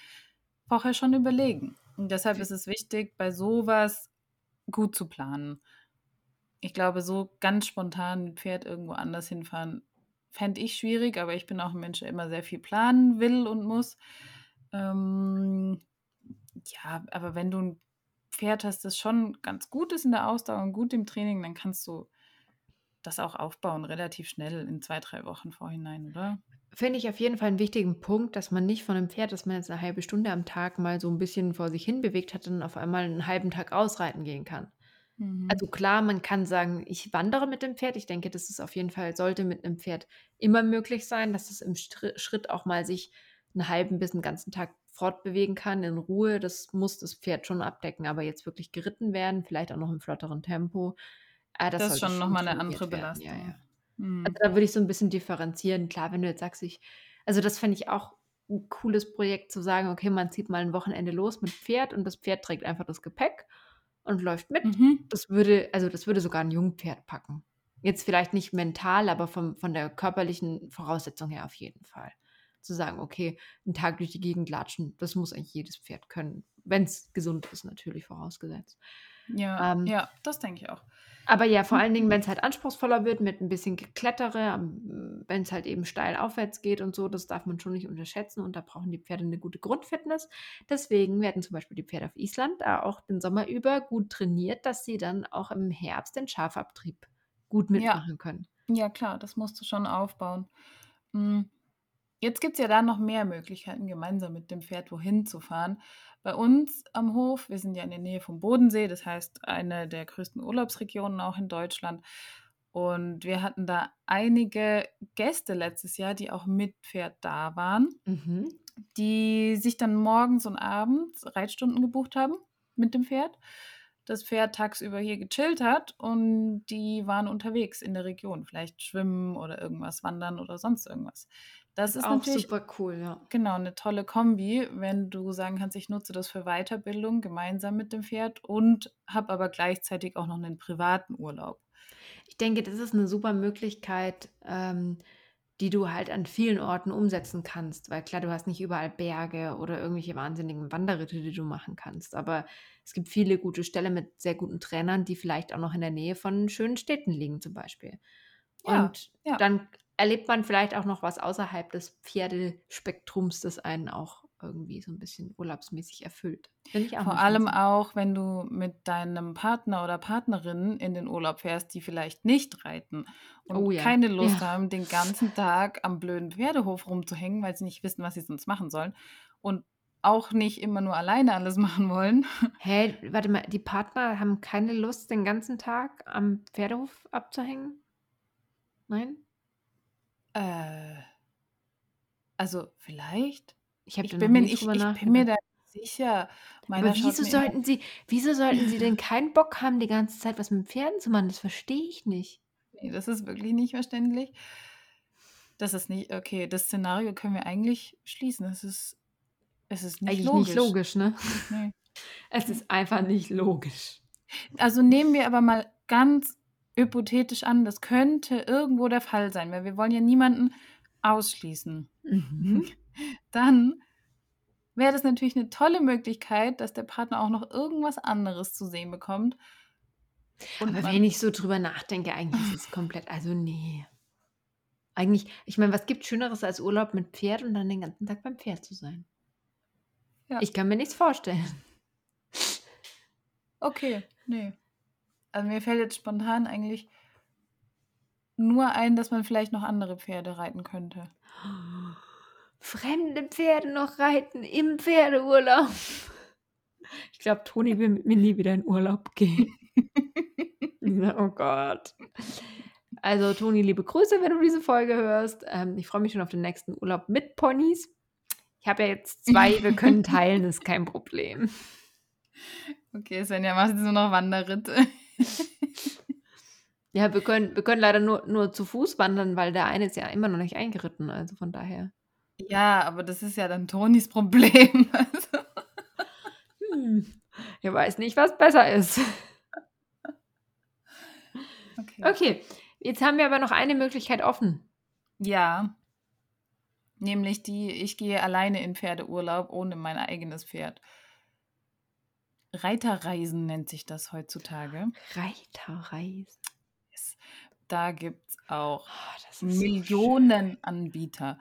vorher schon überlegen. Und deshalb ist es wichtig, bei sowas gut zu planen. Ich glaube, so ganz spontan mit Pferd irgendwo anders hinfahren, fände ich schwierig, aber ich bin auch ein Mensch, der immer sehr viel planen will und muss. Ähm, ja, aber wenn du ein Pferd hast, das schon ganz gut ist in der Ausdauer und gut im Training, dann kannst du das auch aufbauen, relativ schnell in zwei, drei Wochen vorhinein, oder? Finde ich auf jeden Fall einen wichtigen Punkt, dass man nicht von einem Pferd, das man jetzt eine halbe Stunde am Tag mal so ein bisschen vor sich hin bewegt hat, dann auf einmal einen halben Tag ausreiten gehen kann. Mhm. Also klar, man kann sagen, ich wandere mit dem Pferd. Ich denke, das ist auf jeden Fall, sollte mit einem Pferd immer möglich sein, dass es im Schritt auch mal sich einen halben bis einen ganzen Tag fortbewegen kann in Ruhe. Das muss das Pferd schon abdecken. Aber jetzt wirklich geritten werden, vielleicht auch noch im flotteren Tempo, Ah, das, das ist schon nochmal eine andere Belastung. Ja, ja. Mhm. Also da würde ich so ein bisschen differenzieren. Klar, wenn du jetzt sagst, ich, also das fände ich auch ein cooles Projekt zu sagen, okay, man zieht mal ein Wochenende los mit Pferd und das Pferd trägt einfach das Gepäck und läuft mit. Mhm. Das würde, also das würde sogar ein Jungpferd packen. Jetzt vielleicht nicht mental, aber vom, von der körperlichen Voraussetzung her auf jeden Fall. Zu sagen, okay, einen Tag durch die Gegend latschen, das muss eigentlich jedes Pferd können. Wenn es gesund ist, natürlich vorausgesetzt. Ja, ähm, ja, das denke ich auch. Aber ja, vor allen Dingen, wenn es halt anspruchsvoller wird mit ein bisschen Geklettere, wenn es halt eben steil aufwärts geht und so, das darf man schon nicht unterschätzen und da brauchen die Pferde eine gute Grundfitness. Deswegen werden zum Beispiel die Pferde auf Island da auch den Sommer über gut trainiert, dass sie dann auch im Herbst den Schafabtrieb gut mitmachen ja. können. Ja, klar, das musst du schon aufbauen. Hm. Jetzt gibt es ja da noch mehr Möglichkeiten, gemeinsam mit dem Pferd wohin zu fahren. Bei uns am Hof, wir sind ja in der Nähe vom Bodensee, das heißt eine der größten Urlaubsregionen auch in Deutschland. Und wir hatten da einige Gäste letztes Jahr, die auch mit Pferd da waren, mhm. die sich dann morgens und abends Reitstunden gebucht haben mit dem Pferd. Das Pferd tagsüber hier gechillt hat und die waren unterwegs in der Region, vielleicht schwimmen oder irgendwas wandern oder sonst irgendwas. Das ist auch natürlich super cool, ja. Genau, eine tolle Kombi, wenn du sagen kannst, ich nutze das für Weiterbildung gemeinsam mit dem Pferd und habe aber gleichzeitig auch noch einen privaten Urlaub. Ich denke, das ist eine super Möglichkeit, ähm, die du halt an vielen Orten umsetzen kannst, weil klar, du hast nicht überall Berge oder irgendwelche wahnsinnigen Wanderritte, die du machen kannst, aber es gibt viele gute Stellen mit sehr guten Trainern, die vielleicht auch noch in der Nähe von schönen Städten liegen zum Beispiel. Ja, Und ja. dann erlebt man vielleicht auch noch was außerhalb des Pferdespektrums, das einen auch irgendwie so ein bisschen urlaubsmäßig erfüllt. Vor allem so. auch, wenn du mit deinem Partner oder Partnerin in den Urlaub fährst, die vielleicht nicht reiten und oh ja. keine Lust ja. haben, den ganzen Tag am blöden Pferdehof rumzuhängen, weil sie nicht wissen, was sie sonst machen sollen und auch nicht immer nur alleine alles machen wollen. Hä, hey, warte mal, die Partner haben keine Lust, den ganzen Tag am Pferdehof abzuhängen? Nein? Äh, also vielleicht? Ich habe Ich bin mir, ich, ich bin mir da sicher. Aber wieso sollten sie, wieso sollten sie denn keinen Bock haben, die ganze Zeit was mit Pferden zu machen? Das verstehe ich nicht. Nee, das ist wirklich nicht verständlich. Das ist nicht, okay, das Szenario können wir eigentlich schließen. Es ist, es ist nicht Eigentlich logisch. nicht logisch, ne? Nee. Es ist einfach nicht logisch. Also nehmen wir aber mal ganz hypothetisch an, das könnte irgendwo der Fall sein, weil wir wollen ja niemanden ausschließen. Mhm. Dann wäre das natürlich eine tolle Möglichkeit, dass der Partner auch noch irgendwas anderes zu sehen bekommt. Und Aber wenn ich so drüber nachdenke, eigentlich ist es komplett, also nee. Eigentlich, ich meine, was gibt Schöneres als Urlaub mit Pferd und dann den ganzen Tag beim Pferd zu sein? Ja. Ich kann mir nichts vorstellen. Okay, nee. Also mir fällt jetzt spontan eigentlich nur ein, dass man vielleicht noch andere Pferde reiten könnte. Fremde Pferde noch reiten im Pferdeurlaub. Ich glaube, Toni will mit mir nie wieder in Urlaub gehen. oh Gott. Also, Toni, liebe Grüße, wenn du diese Folge hörst. Ähm, ich freue mich schon auf den nächsten Urlaub mit Ponys. Ich habe ja jetzt zwei, wir können teilen, ist kein Problem. Okay, Svenja macht jetzt nur noch Wanderritte. Ja, wir können, wir können leider nur, nur zu Fuß wandern, weil der eine ist ja immer noch nicht eingeritten. Also von daher. Ja, aber das ist ja dann Tonis Problem. Also. Hm. Ich weiß nicht, was besser ist. Okay. Okay, jetzt haben wir aber noch eine Möglichkeit offen. Ja. Nämlich die, ich gehe alleine in Pferdeurlaub ohne mein eigenes Pferd. Reiterreisen nennt sich das heutzutage. Reiterreisen. Yes. Da gibt es auch Oh, ist so Millionen Anbieter.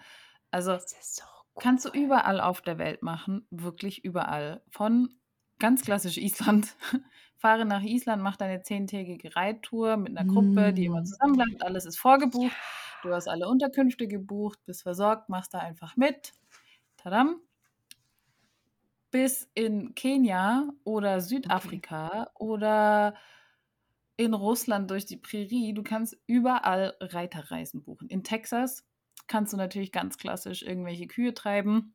Also so kannst du überall auf der Welt machen, wirklich überall. Von ganz klassisch Island. Fahre nach Island, mach deine zehntägige Reittour mit einer Gruppe, die immer Mm. zusammen bleibt. Alles ist vorgebucht. Du hast alle Unterkünfte gebucht, bist versorgt, machst da einfach mit. Tadam. Bis in Kenia oder Südafrika oder in Russland durch die Prärie. Du kannst überall Reiterreisen buchen. In Texas kannst du natürlich ganz klassisch irgendwelche Kühe treiben.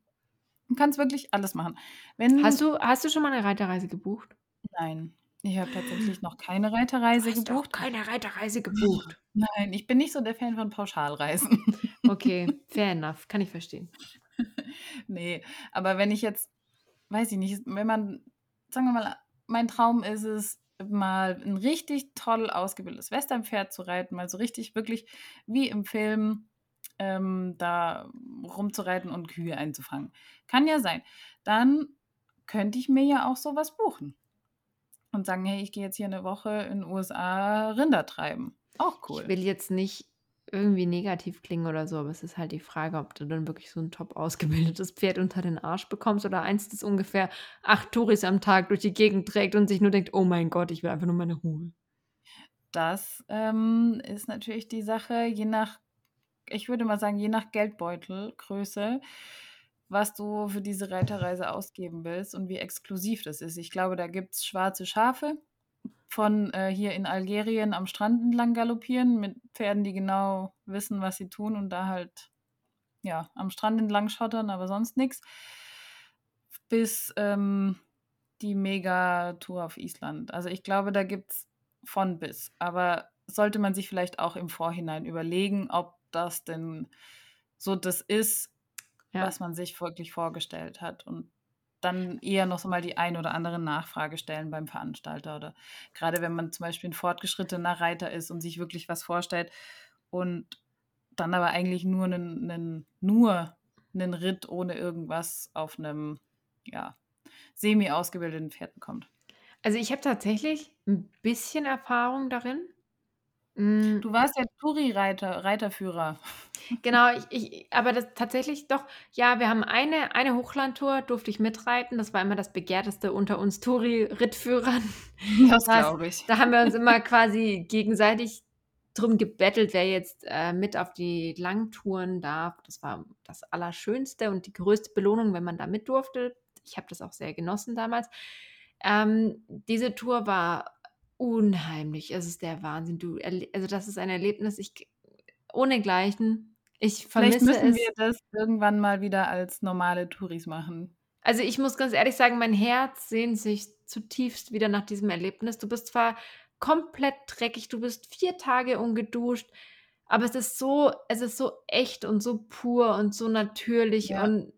Du kannst wirklich alles machen. Wenn Hast du, hast du schon mal eine Reiterreise gebucht? Nein, ich habe tatsächlich noch keine Reiterreise Du hast gebucht. keine Reiterreise gebucht. Nein, ich bin nicht so der Fan von Pauschalreisen. Okay, fair enough. Kann ich verstehen. nee, aber wenn ich jetzt, weiß ich nicht, wenn man, sagen wir mal, mein Traum ist es, mal ein richtig toll ausgebildetes Westernpferd zu reiten, mal so richtig, wirklich wie im Film ähm, da rumzureiten und Kühe einzufangen. Kann ja sein. Dann könnte ich mir ja auch sowas buchen. Und sagen, hey, ich gehe jetzt hier eine Woche in den USA Rinder treiben. Auch cool. Ich will jetzt nicht irgendwie negativ klingen oder so, aber es ist halt die Frage, ob du dann wirklich so ein top ausgebildetes Pferd unter den Arsch bekommst oder eins, das ungefähr acht Touris am Tag durch die Gegend trägt und sich nur denkt, oh mein Gott, ich will einfach nur meine Ruhe. Das ähm, ist natürlich die Sache, je nach, ich würde mal sagen, je nach Geldbeutelgröße, was du für diese Reiterreise ausgeben willst und wie exklusiv das ist. Ich glaube, da gibt es schwarze Schafe von äh, hier in Algerien am Strand entlang galoppieren mit Pferden, die genau wissen, was sie tun und da halt ja am Strand entlang schottern, aber sonst nichts. Bis ähm, die Mega-Tour auf Island. Also ich glaube, da gibt es von bis. Aber sollte man sich vielleicht auch im Vorhinein überlegen, ob das denn so das ist, Ja. was man sich wirklich vorgestellt hat. Und dann eher noch mal die ein oder andere Nachfrage stellen beim Veranstalter. Oder gerade wenn man zum Beispiel ein fortgeschrittener Reiter ist und sich wirklich was vorstellt und dann aber eigentlich nur einen, einen, nur einen Ritt ohne irgendwas auf einem ja, semi ausgebildeten Pferd bekommt. Also ich habe tatsächlich ein bisschen Erfahrung darin. Mm, Du warst ja Touri-Reiter, Reiterführer. Genau, ich, ich, aber das tatsächlich doch, ja, wir haben eine, eine Hochlandtour, durfte ich mitreiten. Das war immer das begehrteste unter uns Touri-Rittführern. Das Das glaube ich. da haben wir uns immer quasi gegenseitig drum gebettelt, wer jetzt äh, mit auf die Langtouren darf. Das war das Allerschönste und die größte Belohnung, wenn man da mit durfte. Ich habe das auch sehr genossen damals. Ähm, diese Tour war unheimlich. Es ist der Wahnsinn. Du, also das ist ein Erlebnis, ich ohnegleichen. Ich Vielleicht vermisse müssen es. wir das irgendwann mal wieder als normale Touris machen. Also ich muss ganz ehrlich sagen, mein Herz sehnt sich zutiefst wieder nach diesem Erlebnis. Du bist zwar komplett dreckig, du bist vier Tage ungeduscht, aber es ist so, es ist so echt und so pur und so natürlich Ja. und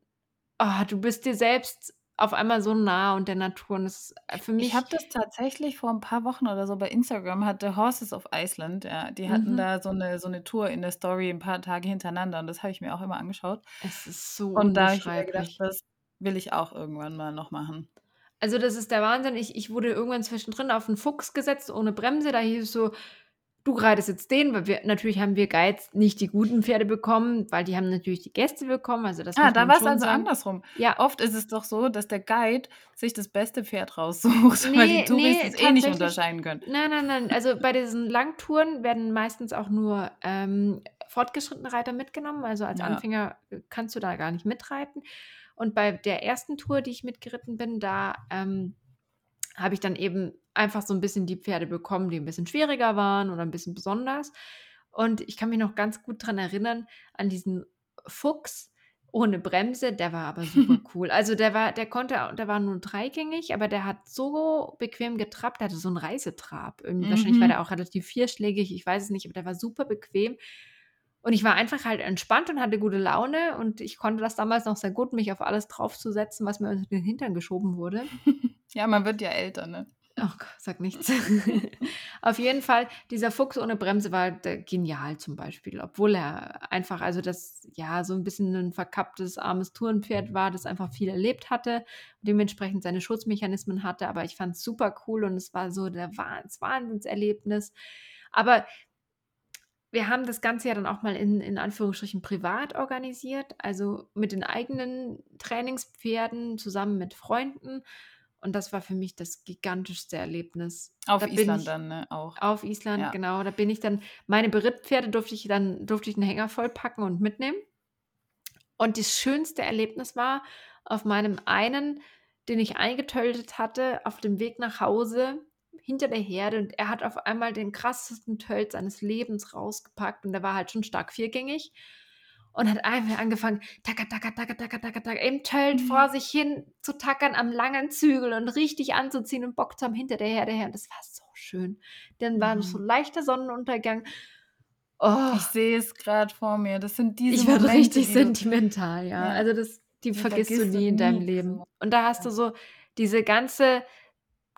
ah, du bist dir selbst auf einmal so nah und der Natur. Und das ist äh, für Ich habe mich, das tatsächlich vor ein paar Wochen oder so bei Instagram hatte Horses of Iceland, ja, die hatten mhm, da so eine, so eine Tour in der Story ein paar Tage hintereinander und das habe ich mir auch immer angeschaut. es ist so Und da habe ich mir gedacht, das will ich auch irgendwann mal noch machen. Also das ist der Wahnsinn. Ich, ich wurde irgendwann zwischendrin auf einen Fuchs gesetzt ohne Bremse. Da hieß es so, du reitest jetzt den, weil wir natürlich haben wir Guides nicht die guten Pferde bekommen, weil die haben natürlich die Gäste bekommen. Also das Ah, da war es also sagen. andersrum. Ja, Oft ist es doch so, dass der Guide sich das beste Pferd raussucht, weil die nee, Touris nee, es eh nicht unterscheiden können. Nein, nein, nein. Also bei diesen Langtouren werden meistens auch nur ähm, fortgeschrittene Reiter mitgenommen. Also als Ja. Anfänger kannst du da gar nicht mitreiten. Und bei der ersten Tour, die ich mitgeritten bin, da ähm, habe ich dann eben einfach so ein bisschen die Pferde bekommen, die ein bisschen schwieriger waren oder ein bisschen besonders. Und ich kann mich noch ganz gut daran erinnern, an diesen Fuchs ohne Bremse, der war aber super cool. Also der war, der konnte, der war nur dreigängig, aber der hat so bequem getrabt, der hatte so einen Reisetrab. Irgendwie, Wahrscheinlich war Mhm. der auch relativ vierschlägig, ich weiß es nicht, aber der war super bequem. Und ich war einfach halt entspannt und hatte gute Laune und ich konnte das damals noch sehr gut, mich auf alles draufzusetzen, was mir unter den Hintern geschoben wurde. Ja, man wird ja älter, ne? Ach Gott, sag nichts. Auf jeden Fall, dieser Fuchs ohne Bremse war d genial zum Beispiel, obwohl er einfach also das ja, so ein bisschen ein verkapptes, armes Tourenpferd war, das einfach viel erlebt hatte und dementsprechend seine Schutzmechanismen hatte, aber ich fand's super cool und es war so der Wahns Wahnsinnserlebnis. Aber wir haben das Ganze ja dann auch mal in in Anführungsstrichen privat organisiert, also mit den eigenen Trainingspferden zusammen mit Freunden. Und das war für mich das gigantischste Erlebnis. Auf Da Island ich dann, ne, auch. auf Island, Ja. genau. Da bin ich dann meine Berittpferde durfte ich dann durfte ich 'n Hänger vollpacken und mitnehmen. Und das schönste Erlebnis war auf meinem einen, den ich eingetölt hatte, auf dem Weg nach Hause hinter der Herde und er hat auf einmal den krassesten Tölt seines Lebens rausgepackt und der war halt schon stark viergängig und hat einfach angefangen, tacker, tacker, tacker, tacker, tacker, tacker, im Tölt Mhm. vor sich hin zu tackern am langen Zügel und richtig anzuziehen und Bock zu haben hinter der Herde her. Und das war so schön. Dann war so Mhm. leichter Sonnenuntergang. Oh, Ich sehe es gerade vor mir. Das sind diese ich werde richtig sentimental, ja. Ja. Also das die Die vergisst du nie in deinem nie, Leben. Und da hast ja. du so diese ganze,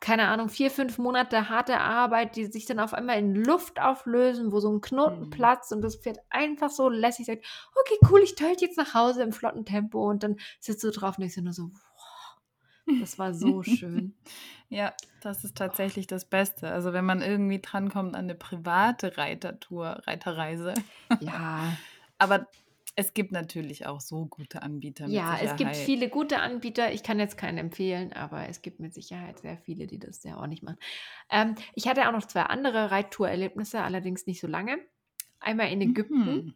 keine Ahnung, 4, 5 Monate harte Arbeit, die sich dann auf einmal in Luft auflösen, wo so 'n Knoten Mhm. platzt und das Pferd einfach so lässig sagt: „Okay, cool, ich tölt jetzt nach Hause im flotten Tempo.“ Und dann sitzt du drauf und denkst dir nur so: „Wow, das war so schön.“ Ja, das ist tatsächlich das Beste. Also, wenn man irgendwie drankommt an 'ne private Reitertour Reiterreise. Ja. Aber es gibt natürlich auch so gute Anbieter mit Ja, es gibt Sicherheit. viele gute Anbieter. Ich kann jetzt keinen empfehlen, aber es gibt mit Sicherheit sehr viele, die das sehr ordentlich machen. Ähm, ich hatte auch noch 2 andere Reittourerlebnisse, allerdings nicht so lange. Einmal in Ägypten. Mhm.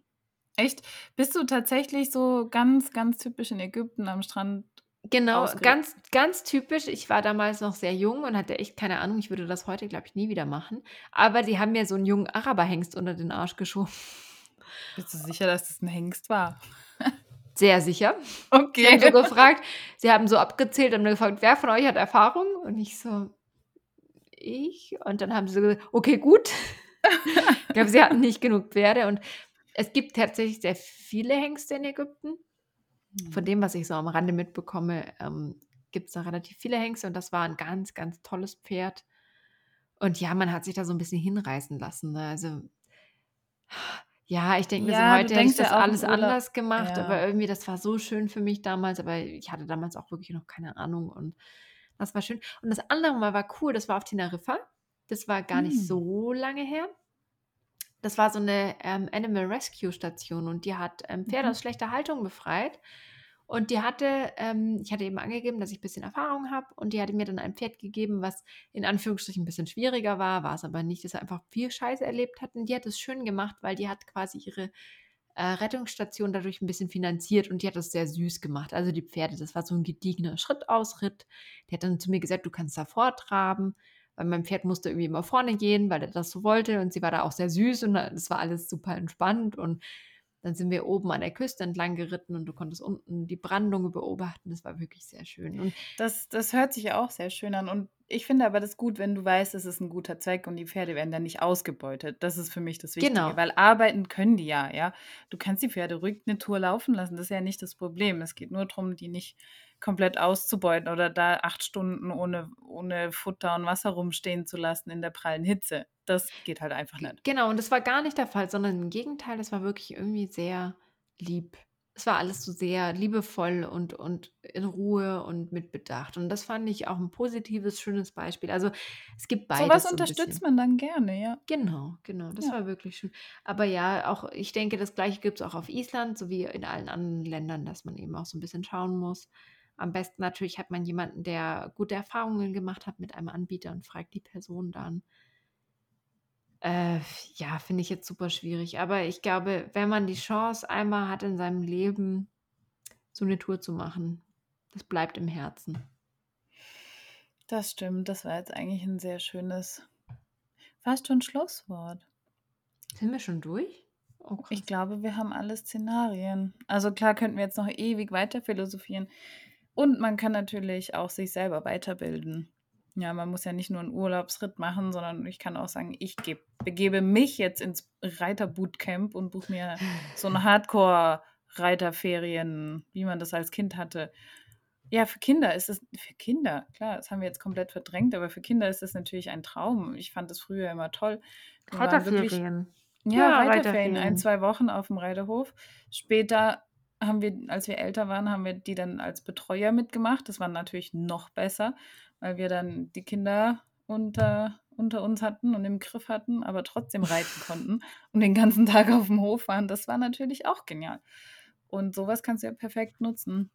Echt? Bist du tatsächlich so ganz, ganz typisch in Ägypten am Strand Genau, ganz ganz typisch. Ich war damals noch sehr jung und hatte echt keine Ahnung. Ich würde das heute, glaube ich, nie wieder machen. Aber die haben mir so 'n jungen Araberhengst unter den Arsch geschoben. Bist du sicher, dass das 'n Hengst war? Sehr sicher. Sie haben Okay. so gefragt sie haben so abgezählt, haben gefragt: „Wer von euch hat Erfahrung?“ Und ich so: „Ich.“ Und dann haben sie gesagt: „Okay, gut.“ Ich glaube, sie hatten nicht genug Pferde und es gibt tatsächlich sehr viele Hengste in Ägypten. Von Mhm. dem, was ich so am Rande mitbekomme, ähm, gibt's da relativ viele Hengste und das war 'n ganz, ganz tolles Pferd. Und ja, man hat sich da so 'n bisschen hinreißen lassen, ne? Also ja, ich denke mir so, Ja, du heute hätte ich das ja alles anders gemacht, aber ja. irgendwie das war so schön für mich damals, aber ich hatte damals auch wirklich noch keine Ahnung und das war schön. Und das andere Mal war cool, das war auf Teneriffa. Das war gar nicht Hm. so lange her. Das war so 'ne, ähm, Animal Rescue Station und die hat, ähm, Pferde Mhm. aus schlechter Haltung befreit. Und die hatte ähm, ich hatte eben angegeben, dass ich bisschen Erfahrung habe und die hatte mir dann ein Pferd gegeben, was in Anführungsstrichen 'n bisschen schwieriger war, war's aber nicht, das einfach viel Scheiße erlebt hat. Und die hat es schön gemacht, weil die hat quasi ihre, äh, Rettungsstation dadurch 'n bisschen finanziert und die hat das sehr süß gemacht. Also, die Pferde, das war so 'n gediegener Schrittausritt. Die hat dann zu mir gesagt: „Du kannst da vortraben.“ Weil mein Pferd musste irgendwie immer vorne gehen, weil er das so wollte und sie war da auch sehr süß und da das war alles super entspannt. Und dann sind wir oben an der Küste entlang geritten und du konntest unten die Brandung beobachten. Das war wirklich sehr schön. Und Das das hört sich ja auch sehr schön an. Und ich finde aber das gut, wenn du weißt, es ist 'n guter Zweck und die Pferde werden dann nicht ausgebeutet. Das ist für mich das Wichtige, Genau. weil arbeiten können die ja, ja? Du kannst die Pferde ruhig 'ne Tour laufen lassen, das ist ja nicht das Problem. Es geht nur drum, die nicht komplett auszubeuten oder da 8 Stunden ohne ohne Futter und Wasser rumstehen zu lassen in der prallen Hitze. Das geht halt einfach nicht. genau, und das war gar nicht der Fall, sondern im Gegenteil, das war wirklich irgendwie sehr lieb. Es war alles so sehr liebevoll und und in Ruhe und mit Bedacht. Und das fand ich auch 'n positives, schönes Beispiel. Also, es gibt So was beides so 'n unterstützt man dann gerne, ja. Genau, genau, das Ja. war wirklich schön. Aber ja, auch ich denke, das Gleiche gibt's auch auf Island, so wie in allen anderen Ländern, dass man eben auch so 'n bisschen schauen muss. Am besten natürlich hat man jemanden, der gute Erfahrungen gemacht hat mit einem Anbieter und fragt die Person dann. Äh, ja, finde ich jetzt super schwierig. Aber ich glaube, wenn man die Chance einmal hat in seinem Leben, so 'ne Tour zu machen, das bleibt im Herzen. Das stimmt, das war jetzt eigentlich 'n sehr schönes fast schon Schlusswort. Sind wir schon durch? Oh, ich glaube, wir haben alle Szenarien. Also klar könnten wir jetzt noch ewig weiter philosophieren. Und man kann natürlich auch sich selber weiterbilden. Ja, man muss ja nicht nur einen Urlaubsritt machen, sondern ich kann auch sagen, ich geb, begebe mich jetzt ins Reiterbootcamp und buche mir so eine Hardcore-Reiterferien, wie man das als Kind hatte. Ja, für Kinder ist es, für Kinder, klar, das haben wir jetzt komplett verdrängt, aber für Kinder ist das natürlich ein Traum. Ich fand das früher immer toll. Reiterferien. Ja, ja Reiterferien, Reiterferien, ein, zwei Wochen auf dem Reiterhof. Später haben wir, als wir älter waren, haben wir die dann als Betreuer mitgemacht. Das war natürlich noch besser, weil wir dann die Kinder unter, unter uns hatten und im Griff hatten, aber trotzdem reiten konnten und den ganzen Tag auf dem Hof waren. Das war natürlich auch genial. Und sowas kannst du ja perfekt nutzen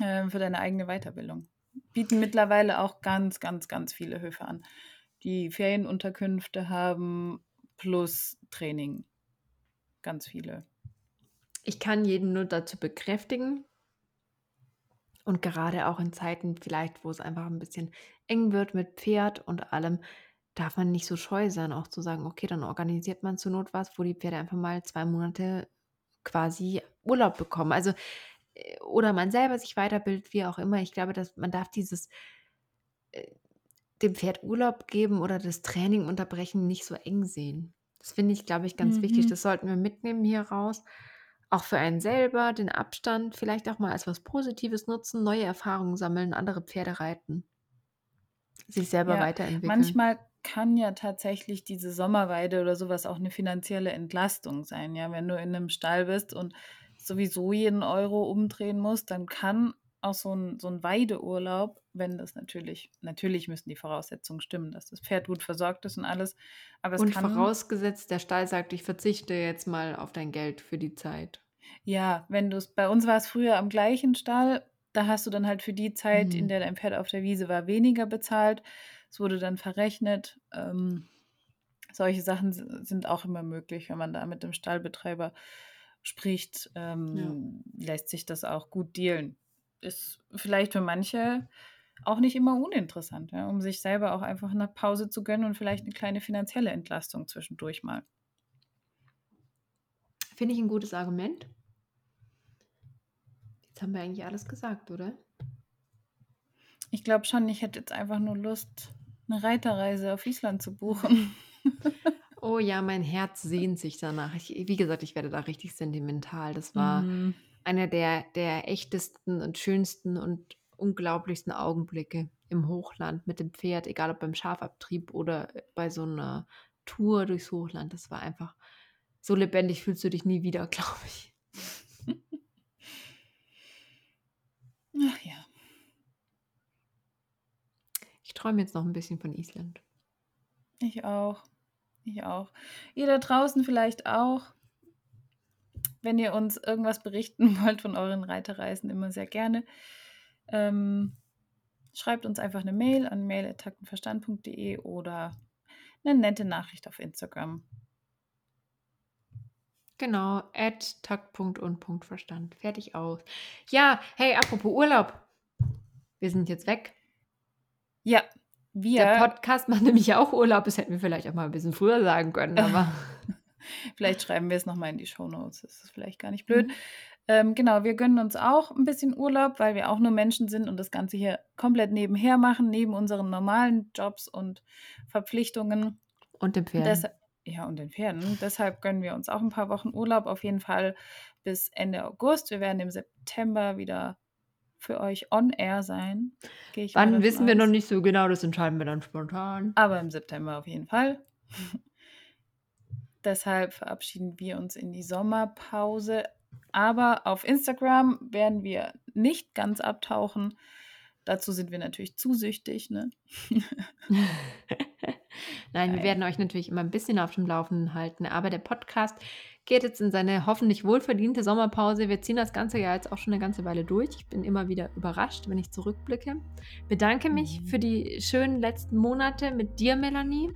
äh, für deine eigene Weiterbildung. Bieten mittlerweile auch ganz, ganz, ganz viele Höfe an, die Ferienunterkünfte haben plus Training. Ganz viele. Ich kann jeden nur dazu bekräftigen. Und gerade auch in Zeiten vielleicht, wo es einfach ein bisschen eng wird mit Pferd und allem, darf man nicht so scheu sein, auch zu sagen, okay, dann organisiert man zur Not was, wo die Pferde einfach mal zwei Monate quasi Urlaub bekommen. Also, äh, oder man selber sich weiterbildet, wie auch immer. Ich glaube, dass man darf dieses äh, dem Pferd Urlaub geben oder das Training unterbrechen nicht so eng sehen. Das finde ich, glaube ich, ganz mhm. wichtig. Das sollten wir mitnehmen hier raus. Auch für einen selber, den Abstand vielleicht auch mal als was Positives nutzen, neue Erfahrungen sammeln, andere Pferde reiten, sich selber ja, weiterentwickeln. Manchmal kann ja tatsächlich diese Sommerweide oder sowas auch eine finanzielle Entlastung sein. Ja, wenn du in einem Stall bist und sowieso jeden Euro umdrehen musst, dann kann auch so ein, so ein Weideurlaub, wenn das natürlich, natürlich müssen die Voraussetzungen stimmen, dass das Pferd gut versorgt ist und alles. Aber es und kann, vorausgesetzt, der Stall sagt, ich verzichte jetzt mal auf dein Geld für die Zeit. Ja, wenn du es, bei uns war es früher am gleichen Stall, da hast du dann halt für die Zeit, mhm. in der dein Pferd auf der Wiese war, weniger bezahlt. Es wurde dann verrechnet. Ähm, solche Sachen sind auch immer möglich, wenn man da mit dem Stallbetreiber spricht, ähm, ja. lässt sich das auch gut dealen ist vielleicht für manche auch nicht immer uninteressant, ja, um sich selber auch einfach eine Pause zu gönnen und vielleicht eine kleine finanzielle Entlastung zwischendurch mal. Finde ich ein gutes Argument. Jetzt haben wir eigentlich alles gesagt, oder? Ich glaube schon, ich hätte jetzt einfach nur Lust, eine Reiterreise auf Island zu buchen. oh ja, mein Herz sehnt sich danach. Ich, wie gesagt, ich werde da richtig sentimental. Das war mhm einer der, der echtesten und schönsten und unglaublichsten Augenblicke im Hochland mit dem Pferd, egal ob beim Schafabtrieb oder bei so einer Tour durchs Hochland. Das war einfach so lebendig, fühlst du dich nie wieder, glaube ich. Ach ja. Ich träume jetzt noch ein bisschen von Island. Ich auch. Ich auch. Ihr da draußen vielleicht auch. Wenn ihr uns irgendwas berichten wollt von euren Reiterreisen, immer sehr gerne. Ähm, schreibt uns einfach eine Mail an mail.taktenverstand.de oder eine nette Nachricht auf Instagram. Genau, at takt.und.verstand. Fertig aus. Ja, hey, apropos Urlaub. Wir sind jetzt weg. Ja, wir. Der Podcast macht nämlich auch Urlaub. Das hätten wir vielleicht auch mal ein bisschen früher sagen können, aber. vielleicht schreiben wir es nochmal in die Show Notes. Das ist vielleicht gar nicht blöd. Mhm. Ähm, genau, wir gönnen uns auch ein bisschen Urlaub, weil wir auch nur Menschen sind und das Ganze hier komplett nebenher machen, neben unseren normalen Jobs und Verpflichtungen. Und den Pferden. Des ja, und den Pferden. Deshalb gönnen wir uns auch ein paar Wochen Urlaub, auf jeden Fall bis Ende August. Wir werden im September wieder für euch on air sein. Wann wissen wir noch nicht so genau, das entscheiden wir dann spontan. Aber im September auf jeden Fall. Deshalb verabschieden wir uns in die Sommerpause. Aber auf Instagram werden wir nicht ganz abtauchen. Dazu sind wir natürlich zu süchtig. Ne? Nein, wir werden euch natürlich immer ein bisschen auf dem Laufenden halten. Aber der Podcast geht jetzt in seine hoffentlich wohlverdiente Sommerpause. Wir ziehen das Ganze ja jetzt auch schon eine ganze Weile durch. Ich bin immer wieder überrascht, wenn ich zurückblicke. Bedanke mich mhm. für die schönen letzten Monate mit dir, Melanie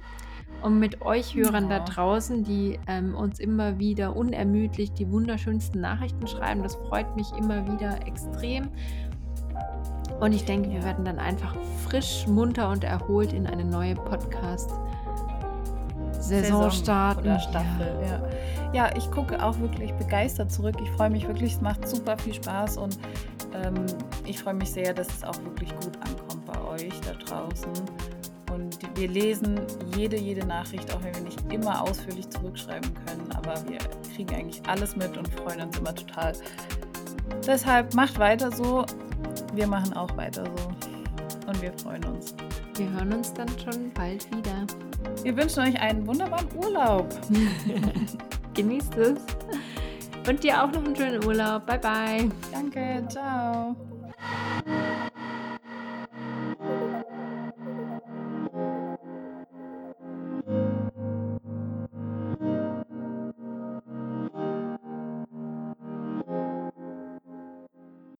und mit euch Hörern ja. da draußen, die ähm, uns immer wieder unermüdlich die wunderschönsten Nachrichten schreiben. Das freut mich immer wieder extrem. Und ich denke, wir werden dann einfach frisch, munter und erholt in eine neue Podcast-Saison Saisonstart oder Staffel. Ja. ja. ja, ich gucke auch wirklich begeistert zurück. Ich freue mich wirklich, es macht super viel Spaß und ähm, ich freue mich sehr, dass es auch wirklich gut ankommt bei euch da draußen. Wir lesen jede, jede Nachricht, auch wenn wir nicht immer ausführlich zurückschreiben können, aber wir kriegen eigentlich alles mit und freuen uns immer total. Deshalb macht weiter so. Wir machen auch weiter so. Und wir freuen uns. Wir hören uns dann schon bald wieder. Wir wünschen euch einen wunderbaren Urlaub. Genießt es. Und dir auch noch einen schönen Urlaub. Bye, bye. Danke. Ciao.